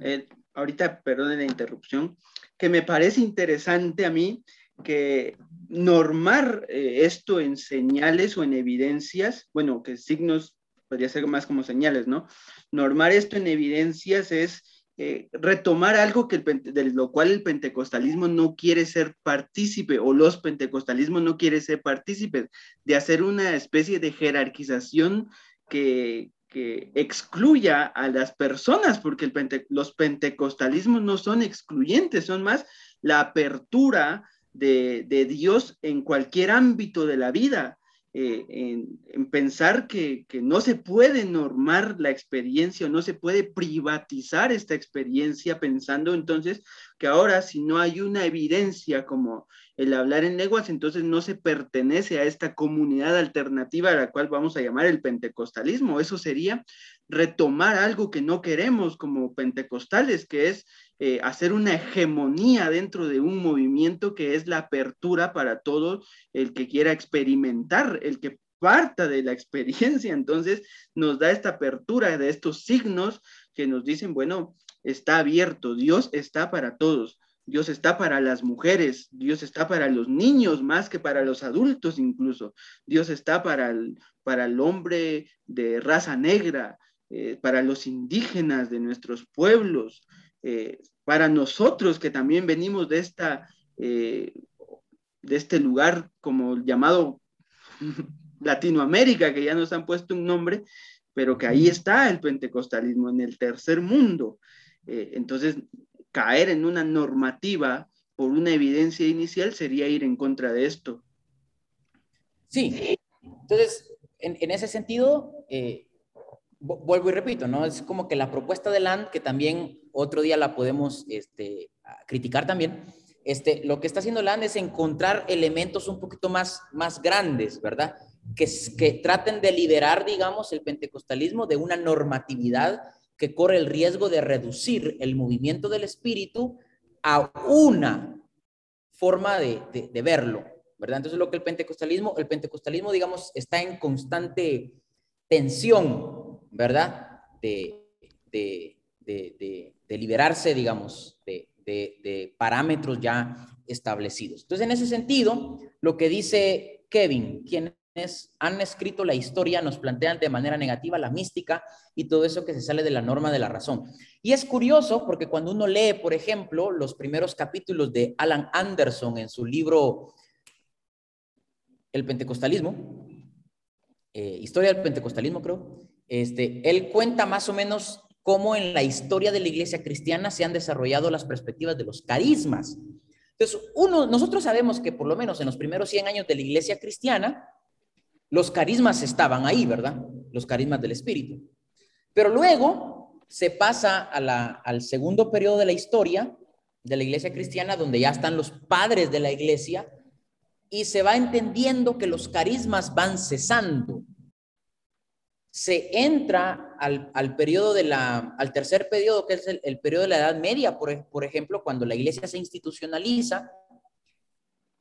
eh, ahorita, perdón la interrupción, que me parece interesante a mí que normar eh, esto en señales o en evidencias, bueno, que signos podría ser más como señales, ¿no? Normar esto en evidencias es eh, retomar algo que de lo cual el pentecostalismo no quiere ser partícipe o los pentecostalismos no quiere ser partícipes, de hacer una especie de jerarquización que, que excluya a las personas, porque los pentecostalismos no son excluyentes, son más la apertura de, Dios en cualquier ámbito de la vida. Eh, en, pensar que, que, no se puede normar la experiencia o no se puede privatizar esta experiencia pensando entonces que ahora si no hay una evidencia como el hablar en lenguas, entonces no se pertenece a esta comunidad alternativa a la cual vamos a llamar el pentecostalismo. Eso sería retomar algo que no queremos como pentecostales, que es eh, hacer una hegemonía dentro de un movimiento que es la apertura para todo el que quiera experimentar, el que parta de la experiencia. Entonces nos da esta apertura de estos signos que nos dicen, bueno, está abierto, Dios está para todos. Dios está para las mujeres, Dios está para los niños más que para los adultos incluso. Dios está para el, para el hombre de raza negra, eh, para los indígenas de nuestros pueblos, eh, para nosotros que también venimos de, esta, eh, de este lugar como llamado Latinoamérica, que ya nos han puesto un nombre, pero que ahí está el pentecostalismo en el tercer mundo. entonces, caer en una normativa por una evidencia inicial sería ir en contra de esto. Sí, entonces, en, ese sentido, eh, vuelvo y repito, ¿no? Es como que la propuesta de Land, que también otro día la podemos este, criticar también, este, lo que está haciendo Land es encontrar elementos un poquito más, más grandes, ¿verdad? Que, que traten de liberar, digamos, el pentecostalismo de una normatividad que corre el riesgo de reducir el movimiento del espíritu a una forma de, verlo, ¿verdad? Entonces lo que el pentecostalismo, el pentecostalismo, digamos, está en constante tensión, ¿verdad? De, de, liberarse, digamos, de, parámetros ya establecidos. Entonces, en ese sentido, lo que dice Kevin, quien han escrito la historia, nos plantean de manera negativa la mística y todo eso que se sale de la norma de la razón. Y es curioso porque cuando uno lee, por ejemplo, los primeros capítulos de Alan Anderson en su libro El Pentecostalismo, eh, Historia del Pentecostalismo creo, este, él cuenta más o menos cómo en la historia de la iglesia cristiana se han desarrollado las perspectivas de los carismas. Entonces, nosotros sabemos que por lo menos en los primeros 100 años de la iglesia cristiana, los carismas estaban ahí, ¿verdad? Los carismas del Espíritu. Pero luego se pasa al segundo periodo de la historia de la iglesia cristiana, donde ya están los padres de la iglesia, y se va entendiendo que los carismas van cesando. Se entra al, periodo de la, al tercer periodo, que es el, periodo de la Edad Media, por, por ejemplo, cuando la iglesia se institucionaliza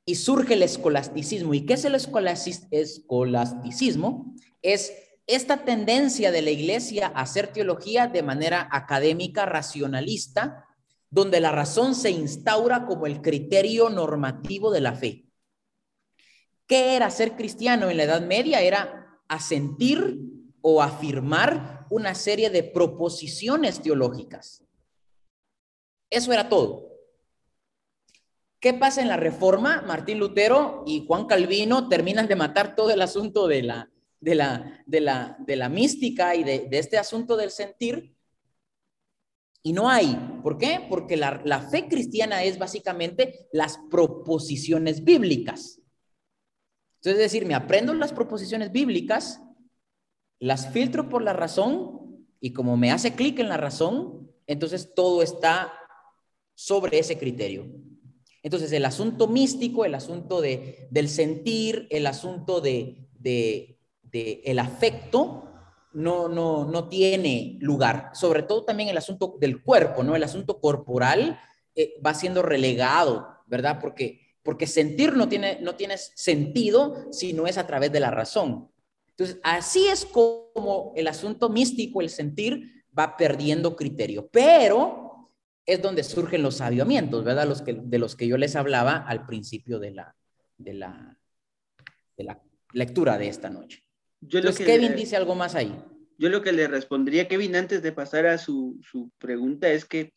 y surge el escolasticismo. ¿Y qué es el escolasticismo? Es esta tendencia de la iglesia a hacer teología de manera académica, racionalista, donde la razón se instaura como el criterio normativo de la fe. ¿Qué era ser cristiano en la Edad Media? Era asentir o afirmar una serie de proposiciones teológicas. Eso era todo. ¿Qué pasa en la reforma? Martín Lutero y Juan Calvino terminan de matar todo el asunto de la, de la, de la, de la mística y de, este asunto del sentir. Y no hay. ¿Por qué? Porque la, fe cristiana es básicamente las proposiciones bíblicas. Entonces, es decir, me aprendo las proposiciones bíblicas, las filtro por la razón y como me hace clic en la razón, entonces todo está sobre ese criterio. Entonces, el asunto místico, el asunto de, del sentir, el asunto de, de, el afecto, no, no, no tiene lugar. Sobre todo también el asunto del cuerpo, ¿no? El asunto corporal eh, va siendo relegado, ¿verdad? Porque, porque sentir no tiene, no tiene sentido si no es a través de la razón. Entonces, así es como el asunto místico, el sentir, va perdiendo criterio. Pero es donde surgen los aviamientos, ¿verdad? Los que, de los que yo les hablaba al principio de la, de la, de la lectura de esta noche. Yo Entonces, Kevin dice algo más ahí. Yo lo que le respondería Kevin antes de pasar a su, su pregunta es que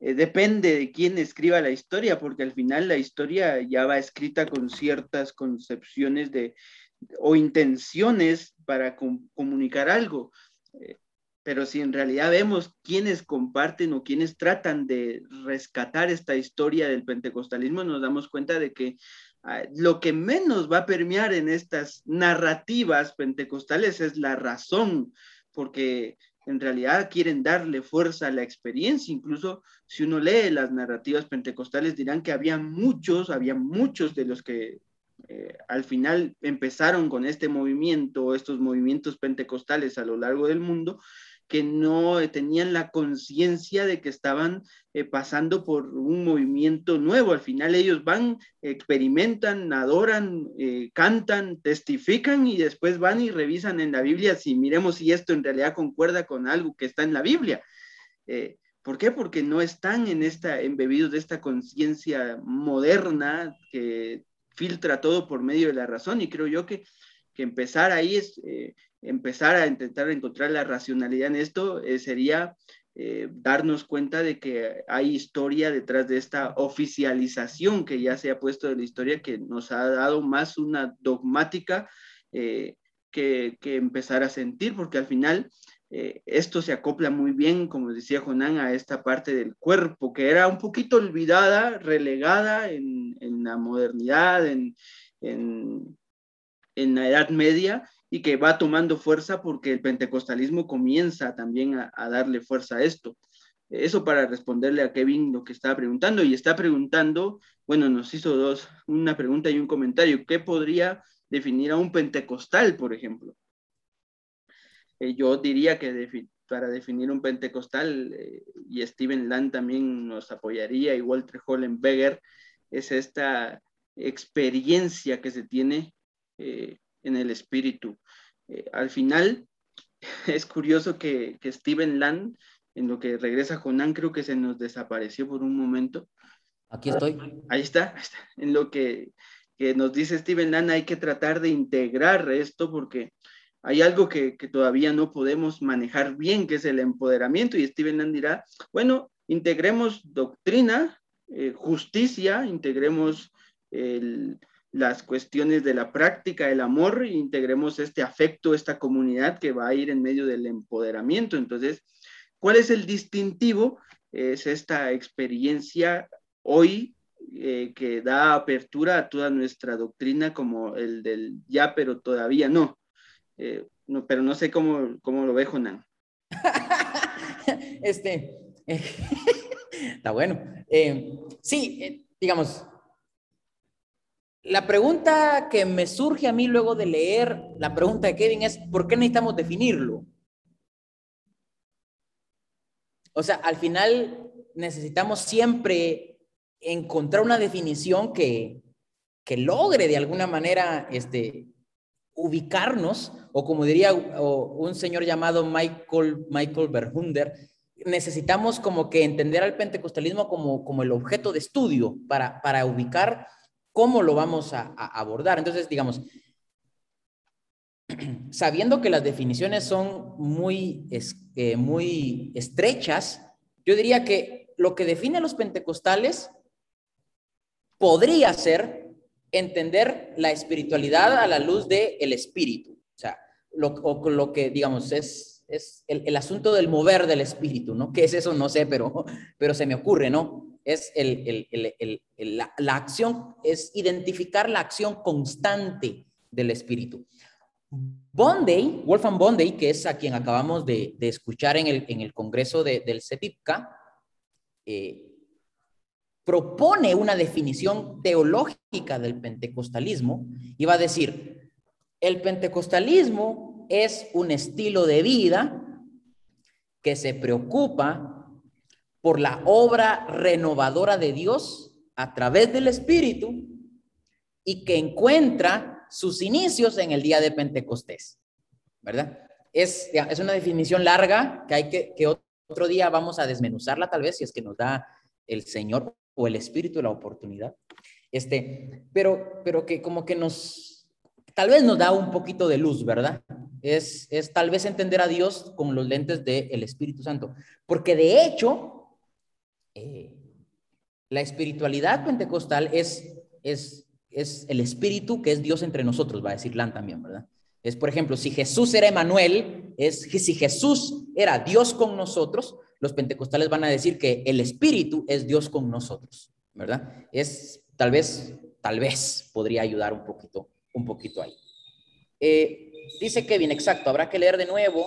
eh, depende de quién escriba la historia, porque al final la historia ya va escrita con ciertas concepciones de, o intenciones para comunicar algo. Eh, pero si en realidad vemos quiénes comparten o quiénes tratan de rescatar esta historia del pentecostalismo, nos damos cuenta de que ah, lo que menos va a permear en estas narrativas pentecostales es la razón, porque en realidad quieren darle fuerza a la experiencia. Incluso si uno lee las narrativas pentecostales, dirán que había muchos, había muchos de los que eh, al final empezaron con este movimiento, estos movimientos pentecostales a lo largo del mundo, que no tenían la conciencia de que estaban eh, pasando por un movimiento nuevo. Al final ellos van, experimentan, adoran, eh, cantan, testifican y después van y revisan en la Biblia si miremos si esto en realidad concuerda con algo que está en la Biblia. Eh, ¿Por qué? Porque no están en esta, embebidos de esta conciencia moderna que filtra todo por medio de la razón y creo yo que, que empezar ahí es empezar a intentar encontrar la racionalidad en esto eh, sería eh, darnos cuenta de que hay historia detrás de esta oficialización que ya se ha puesto de la historia que nos ha dado más una dogmática eh, que, que, empezar a sentir, porque al final esto se acopla muy bien, como decía Jonán, a esta parte del cuerpo que era un poquito olvidada, relegada en, la modernidad, en, la Edad Media, y que va tomando fuerza porque el pentecostalismo comienza también a, darle fuerza a esto. Eso para responderle a Kevin lo que estaba preguntando y está preguntando, bueno, nos hizo dos, una pregunta y un comentario. ¿Qué podría definir a un pentecostal, por ejemplo? Eh, yo diría que para definir un pentecostal, eh, y Steven Land también nos apoyaría, y Walter Hollenberger, es esta experiencia que se tiene eh, en el espíritu. Al final, es curioso que, que, Steven Land, en lo que regresa Jonán, creo que se nos desapareció por un momento. Aquí estoy. Ahí está, En lo que, que, nos dice Steven Land, hay que tratar de integrar esto porque hay algo que, todavía no podemos manejar bien, que es el empoderamiento. Y Steven Land dirá, bueno, integremos doctrina, eh, justicia, integremos las cuestiones de la práctica, el amor, e integremos este afecto, esta comunidad que va a ir en medio del empoderamiento. Entonces, ¿cuál es el distintivo? Es esta experiencia hoy eh, que da apertura a toda nuestra doctrina como el del ya, pero todavía no. Eh, no pero no sé cómo, cómo lo ve Jonan. este, está bueno. Eh, sí, digamos, la pregunta que me surge a mí luego de leer la pregunta de Kevin es, ¿por qué necesitamos definirlo? O sea, al final necesitamos siempre encontrar una definición que, que logre de alguna manera este, ubicarnos, o como diría un señor llamado Michael, Michael Berhunder, necesitamos como que entender al pentecostalismo como, como el objeto de estudio para, para ubicar cómo lo vamos a, abordar. Entonces, digamos, sabiendo que las definiciones son muy, eh, muy estrechas, yo diría que lo que define a los pentecostales podría ser entender la espiritualidad a la luz del el espíritu. O sea, lo, o lo que, digamos, es, es el, asunto del mover del espíritu, ¿no? ¿Qué es eso? No sé, pero, pero se me ocurre, ¿no? Es el, la, la, acción, es identificar la acción constante del espíritu. Bondey, Wolfgang Bondey, que es a quien acabamos de, de escuchar en el, en el congreso de, del CEPIPCA, eh, propone una definición teológica del pentecostalismo y va a decir, el pentecostalismo es un estilo de vida que se preocupa por la obra renovadora de Dios a través del Espíritu y que encuentra sus inicios en el día de Pentecostés, ¿verdad? Es, es una definición larga que hay que, que otro día vamos a desmenuzarla tal vez si es que nos da el Señor o el Espíritu la oportunidad. Este, pero, pero que como que nos, tal vez nos da un poquito de luz, ¿verdad? Es, es tal vez entender a Dios con los lentes del Espíritu Santo. Porque de hecho, eh, la espiritualidad pentecostal es, es, es el Espíritu que es Dios entre nosotros, va a decir Lan también, ¿verdad? Es, por ejemplo, si Jesús era Emanuel, es que si Jesús era Dios con nosotros, los pentecostales van a decir que el Espíritu es Dios con nosotros, ¿verdad? Es tal vez, tal vez podría ayudar un poquito, un poquito ahí. Eh, dice Kevin, exacto, habrá que leer de nuevo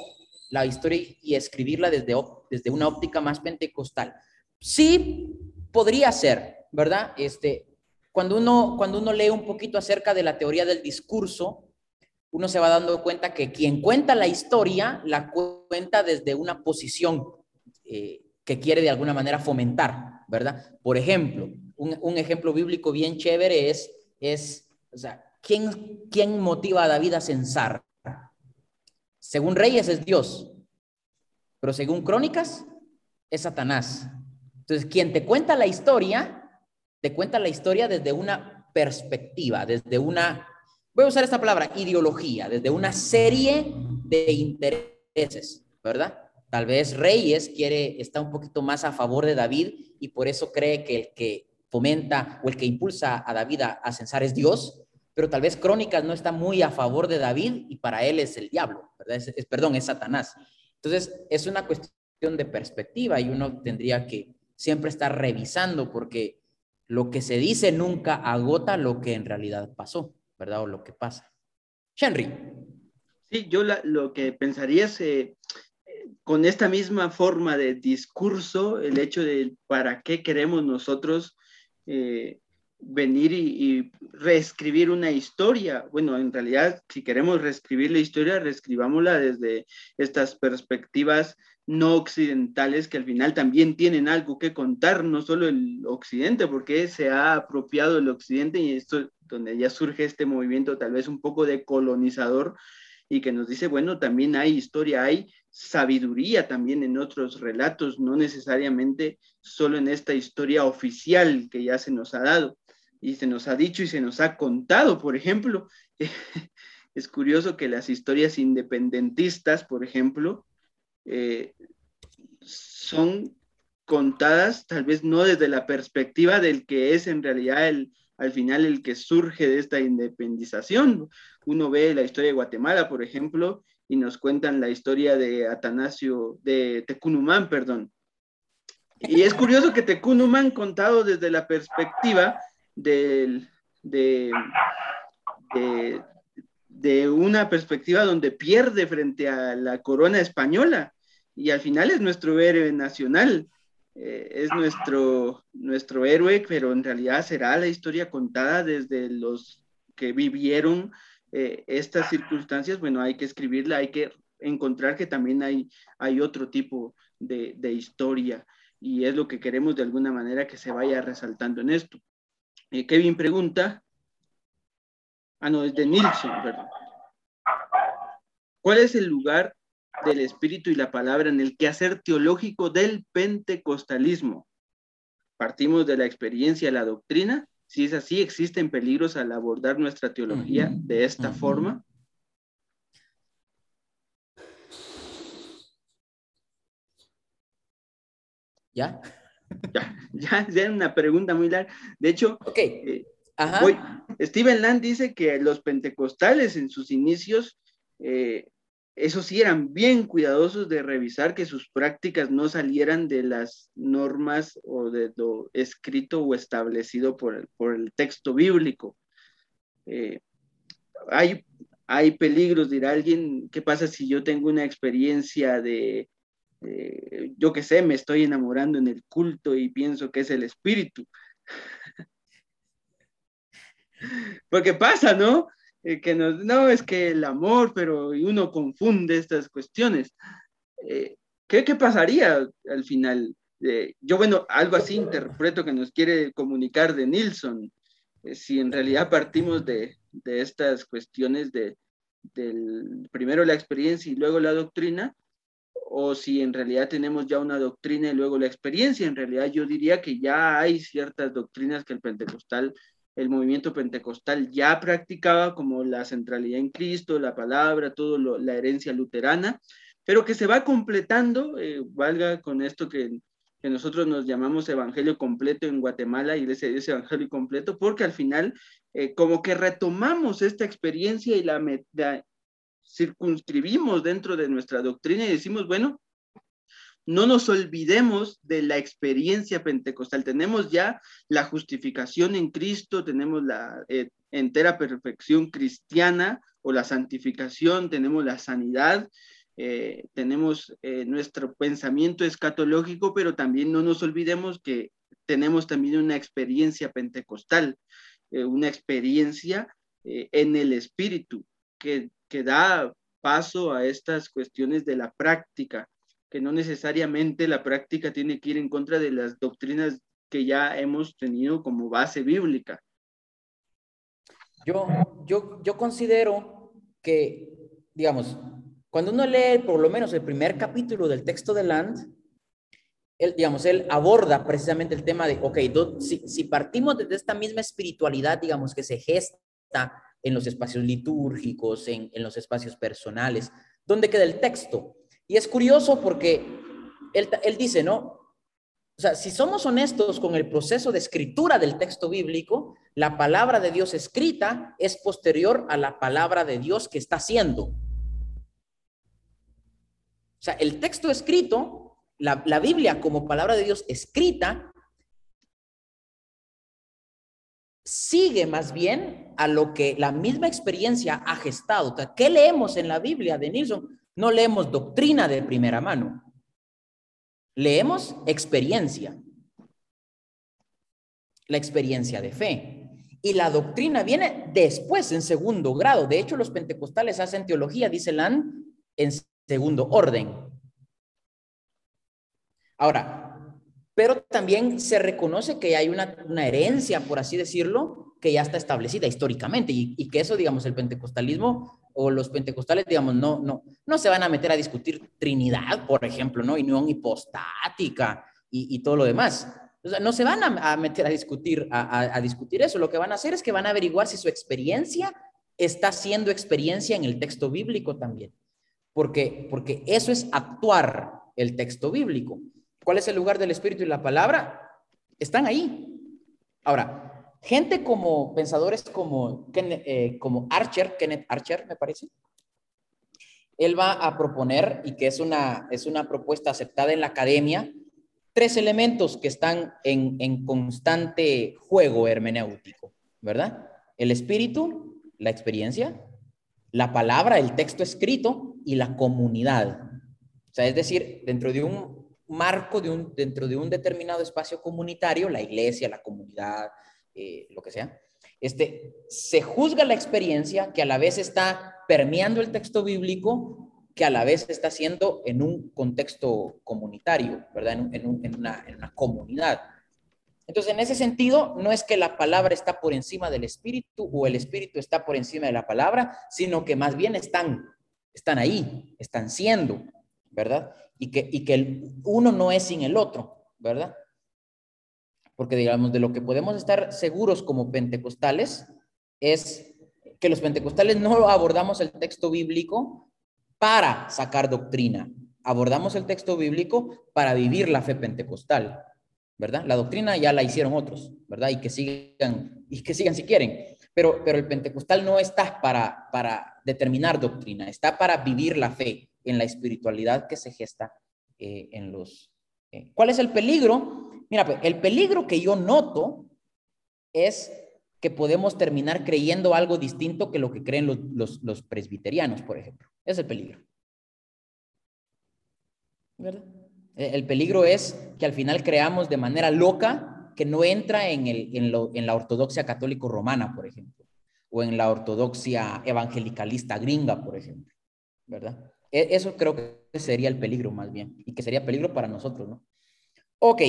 la historia y escribirla desde, desde una óptica más pentecostal. Sí, podría ser, ¿verdad? Este, cuando uno, cuando uno lee un poquito acerca de la teoría del discurso, uno se va dando cuenta que quien cuenta la historia la cuenta desde una posición eh, que quiere de alguna manera fomentar, ¿verdad? Por ejemplo, un, ejemplo bíblico bien chévere es, es o sea, ¿quién, ¿quién motiva a David a censar? Según Reyes es Dios, pero según Crónicas es Satanás. Entonces, quien te cuenta la historia, te cuenta la historia desde una perspectiva, desde una voy a usar esta palabra, ideología, desde una serie de intereses, ¿verdad? Tal vez Reyes quiere, está un poquito más a favor de David y por eso cree que el que fomenta o el que impulsa a David a, censar es Dios, pero tal vez Crónicas no está muy a favor de David y para él es el diablo. Es, perdón, es Satanás. Entonces, es una cuestión de perspectiva y uno tendría que siempre estar revisando porque lo que se dice nunca agota lo que en realidad pasó. ¿verdad? O lo que pasa. Henry. Sí, yo lo que pensaría es, eh, con esta misma forma de discurso, el hecho de para qué queremos nosotros eh, venir y, reescribir una historia. Bueno, en realidad, si queremos reescribir la historia, reescribámosla desde estas perspectivas no occidentales que al final también tienen algo que contar, no solo el occidente, porque se ha apropiado el occidente y esto donde ya surge este movimiento tal vez un poco de colonizador y que nos dice, bueno, también hay historia, hay sabiduría también en otros relatos, no necesariamente solo en esta historia oficial que ya se nos ha dado y se nos ha dicho y se nos ha contado, por ejemplo. es curioso que las historias independentistas, por ejemplo, eh, son contadas tal vez no desde la perspectiva del que es en realidad el, al final el que surge de esta independización. Uno ve la historia de Guatemala, por ejemplo, y nos cuentan la historia de Atanasio, de Tecunumán, perdón. Y es curioso que Tecunumán contado desde la perspectiva de, de, de una perspectiva donde pierde frente a la corona española y al final es nuestro héroe nacional. Eh, es nuestro, nuestro héroe, pero en realidad será la historia contada desde los que vivieron eh, estas circunstancias. Bueno, hay que escribirla, hay que encontrar que también hay, hay otro tipo de, de historia y es lo que queremos de alguna manera que se vaya resaltando en esto. Eh, Kevin pregunta, ah, no, es de Nilsson, perdón. ¿Cuál es el lugar del espíritu y la palabra en el quehacer teológico del pentecostalismo. Partimos de la experiencia, la doctrina. Si es así, ¿existen peligros al abordar nuestra teología de esta forma? ¿Ya? Ya, ya, ya una pregunta muy larga. De hecho, Ok. eh, Ajá. voy- Steven Land dice que los pentecostales en sus inicios, eh, esos sí eran bien cuidadosos de revisar que sus prácticas no salieran de las normas o de lo escrito o establecido por el, por el texto bíblico. Eh, hay, hay peligros, dirá alguien, ¿qué pasa si yo tengo una experiencia de, yo qué sé, me estoy enamorando en el culto y pienso que es el espíritu? Porque pasa, ¿no? Eh, que nos, no, es que el amor, pero uno confunde estas cuestiones. Eh, ¿qué, ¿Qué pasaría al final? Eh, yo, bueno, algo así interpreto que nos quiere comunicar de Nilsson. Si en realidad partimos de, de estas cuestiones de, del primero la experiencia y luego la doctrina, o si en realidad tenemos ya una doctrina y luego la experiencia. En realidad yo diría que ya hay ciertas doctrinas que el pentecostal el movimiento pentecostal ya practicaba, como la centralidad en Cristo, la palabra, todo lo, la herencia luterana, pero que se va completando, eh, valga con esto que, que, nosotros nos llamamos evangelio completo en Guatemala, iglesia de ese evangelio completo, porque al final eh, como que retomamos esta experiencia y la, la circunscribimos dentro de nuestra doctrina y decimos, bueno, no nos olvidemos de la experiencia pentecostal. Tenemos ya la justificación en Cristo, tenemos la eh, entera perfección cristiana o la santificación, tenemos la sanidad, eh, tenemos eh, nuestro pensamiento escatológico, pero también no nos olvidemos que tenemos también una experiencia pentecostal, una experiencia en el espíritu que, que da paso a estas cuestiones de la práctica que no necesariamente la práctica tiene que ir en contra de las doctrinas que ya hemos tenido como base bíblica. Yo, yo, yo considero que, digamos, cuando uno lee por lo menos el primer capítulo del texto de Land, él, digamos, él aborda precisamente el tema de, ok, do, si, si partimos desde esta misma espiritualidad, digamos, que se gesta en los espacios litúrgicos, en, en los espacios personales, ¿dónde queda el texto? Y es curioso porque él, él, dice, ¿no? O sea, si somos honestos con el proceso de escritura del texto bíblico, la palabra de Dios escrita es posterior a la palabra de Dios que está haciendo. O sea, el texto escrito, la, la Biblia como palabra de Dios escrita, sigue más bien a lo que la misma experiencia ha gestado. O ¿Qué leemos en la Biblia de Nilsson? No leemos doctrina de primera mano. Leemos experiencia. La experiencia de fe. Y la doctrina viene después, en segundo grado. De hecho, los pentecostales hacen teología, dice Land, en segundo orden. Ahora, pero también se reconoce que hay una, herencia, por así decirlo, que ya está establecida históricamente y que eso, digamos, el pentecostalismo o los pentecostales, digamos, no, no, no se van a meter a discutir Trinidad, por ejemplo, ¿no? Unión hipostática y, todo lo demás. O no se van a, meter a discutir, a, discutir eso. Lo que van a hacer es que van a averiguar si su experiencia está siendo experiencia en el texto bíblico también. Porque, porque eso es actuar el texto bíblico. ¿Cuál es el lugar del Espíritu y la palabra? Están ahí. Ahora, gente como pensadores como, eh, como Archer, Kenneth Archer, me parece, él va a proponer, y que es una, es una propuesta aceptada en la academia, tres elementos que están en, en constante juego hermenéutico, ¿verdad? El espíritu, la experiencia, la palabra, el texto escrito y la comunidad. O sea, es decir, dentro de un marco, de un, dentro de un determinado espacio comunitario, la iglesia, la comunidad, eh, lo que sea, este, se juzga la experiencia que a la vez está permeando el texto bíblico, que a la vez está siendo en un contexto comunitario, ¿verdad? En, en, un, en, una, en una comunidad. Entonces, en ese sentido, no es que la palabra está por encima del espíritu o el espíritu está por encima de la palabra, sino que más bien están, están ahí, están siendo, ¿verdad? Y que, y que el uno no es sin el otro, ¿verdad? Porque digamos, de lo que podemos estar seguros como pentecostales es que los pentecostales no abordamos el texto bíblico para sacar doctrina, abordamos el texto bíblico para vivir la fe pentecostal. ¿verdad? La doctrina ya la hicieron otros, ¿verdad? Y que sigan, y que sigan si quieren. Pero, pero el pentecostal no está para, para determinar doctrina, está para vivir la fe en la espiritualidad que se gesta eh, en los... Eh, ¿Cuál es el peligro? Mira, pues, el peligro que yo noto es que podemos terminar creyendo algo distinto que lo que creen los, presbiterianos, por ejemplo. es el peligro. ¿Verdad? E, el peligro es que al final creamos de manera loca que no entra en, el, en, lo, en la ortodoxia católico romana, por ejemplo, o en la ortodoxia evangelicalista gringa, por ejemplo, ¿verdad? E, eso creo que sería el peligro más bien, y que sería peligro para nosotros, ¿no? Ok,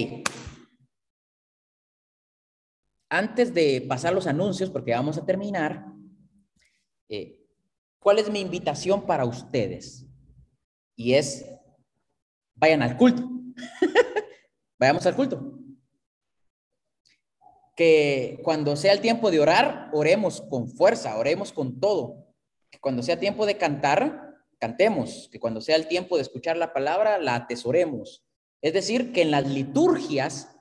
antes de pasar los anuncios, porque vamos a terminar, eh, ¿cuál es mi invitación para ustedes? Y es, vayan al culto. Vayamos al culto. Que cuando sea el tiempo de orar, oremos con fuerza, oremos con todo. Que cuando sea tiempo de cantar, cantemos. Que cuando sea el tiempo de escuchar la palabra, la atesoremos. Es decir, que en las liturgias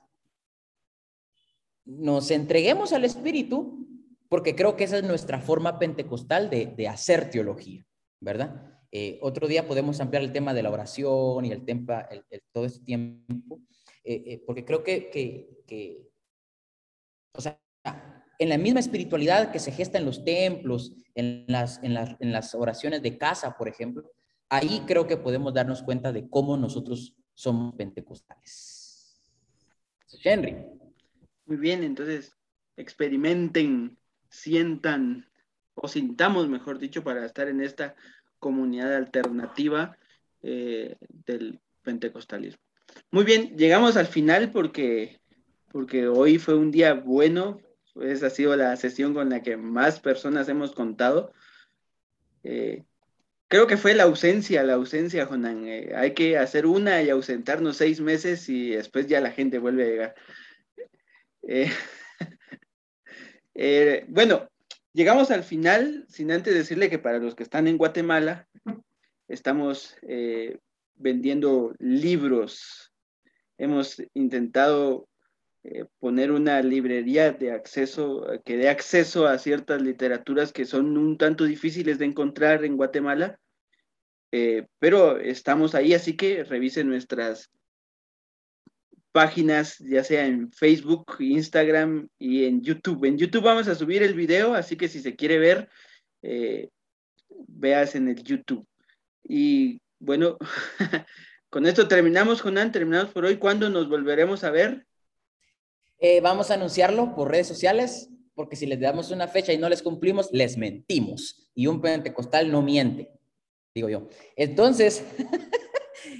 nos entreguemos al Espíritu, porque creo que esa es nuestra forma pentecostal de, hacer teología, ¿verdad? Eh, otro día podemos ampliar el tema de la oración y el, tema, el, todo este tiempo, eh, eh, porque creo que, que, o sea, en la misma espiritualidad que se gesta en los templos, en las, en las, en las oraciones de casa, por ejemplo, ahí creo que podemos darnos cuenta de cómo nosotros somos pentecostales. Henry. Muy bien, entonces experimenten, sientan o sintamos, mejor dicho, para estar en esta comunidad alternativa eh, del pentecostalismo. Muy bien, llegamos al final porque, porque hoy fue un día bueno, esa ha sido la sesión con la que más personas hemos contado. Eh, creo que fue la ausencia, la ausencia, Jonan. Eh, hay que hacer una y ausentarnos seis meses y después ya la gente vuelve a llegar. Eh, eh, bueno, llegamos al final, sin antes decirle que para los que están en Guatemala, estamos vendiendo libros. Hemos intentado poner una librería de acceso, que dé acceso a ciertas literaturas que son un tanto difíciles de encontrar en Guatemala, pero estamos ahí, así que revisen nuestras páginas, ya sea en Facebook, Instagram y en YouTube. En YouTube vamos a subir el video, así que si se quiere ver, eh, veas en el YouTube. Y bueno, con esto terminamos, Jonan, terminamos por hoy. ¿Cuándo nos volveremos a ver? Eh, vamos a anunciarlo por redes sociales, porque si les damos una fecha y no les cumplimos, les mentimos. Y un pentecostal no miente, digo yo. Entonces,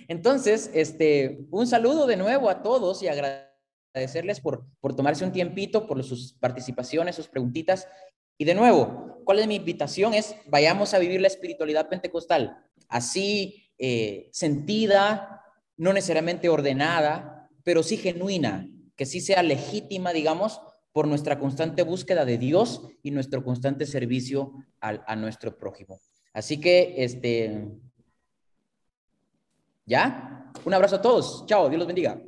Entonces, este, un saludo de nuevo a todos y agradecerles por, por tomarse un tiempito, por sus participaciones, sus preguntitas. Y de nuevo, ¿cuál es mi invitación? Es vayamos a vivir la espiritualidad pentecostal, así eh, sentida, no necesariamente ordenada, pero sí genuina, que sí sea legítima, digamos, por nuestra constante búsqueda de Dios y nuestro constante servicio a, a nuestro prójimo. Así que, este, ¿Ya? Un abrazo a todos. Chao, Dios los bendiga.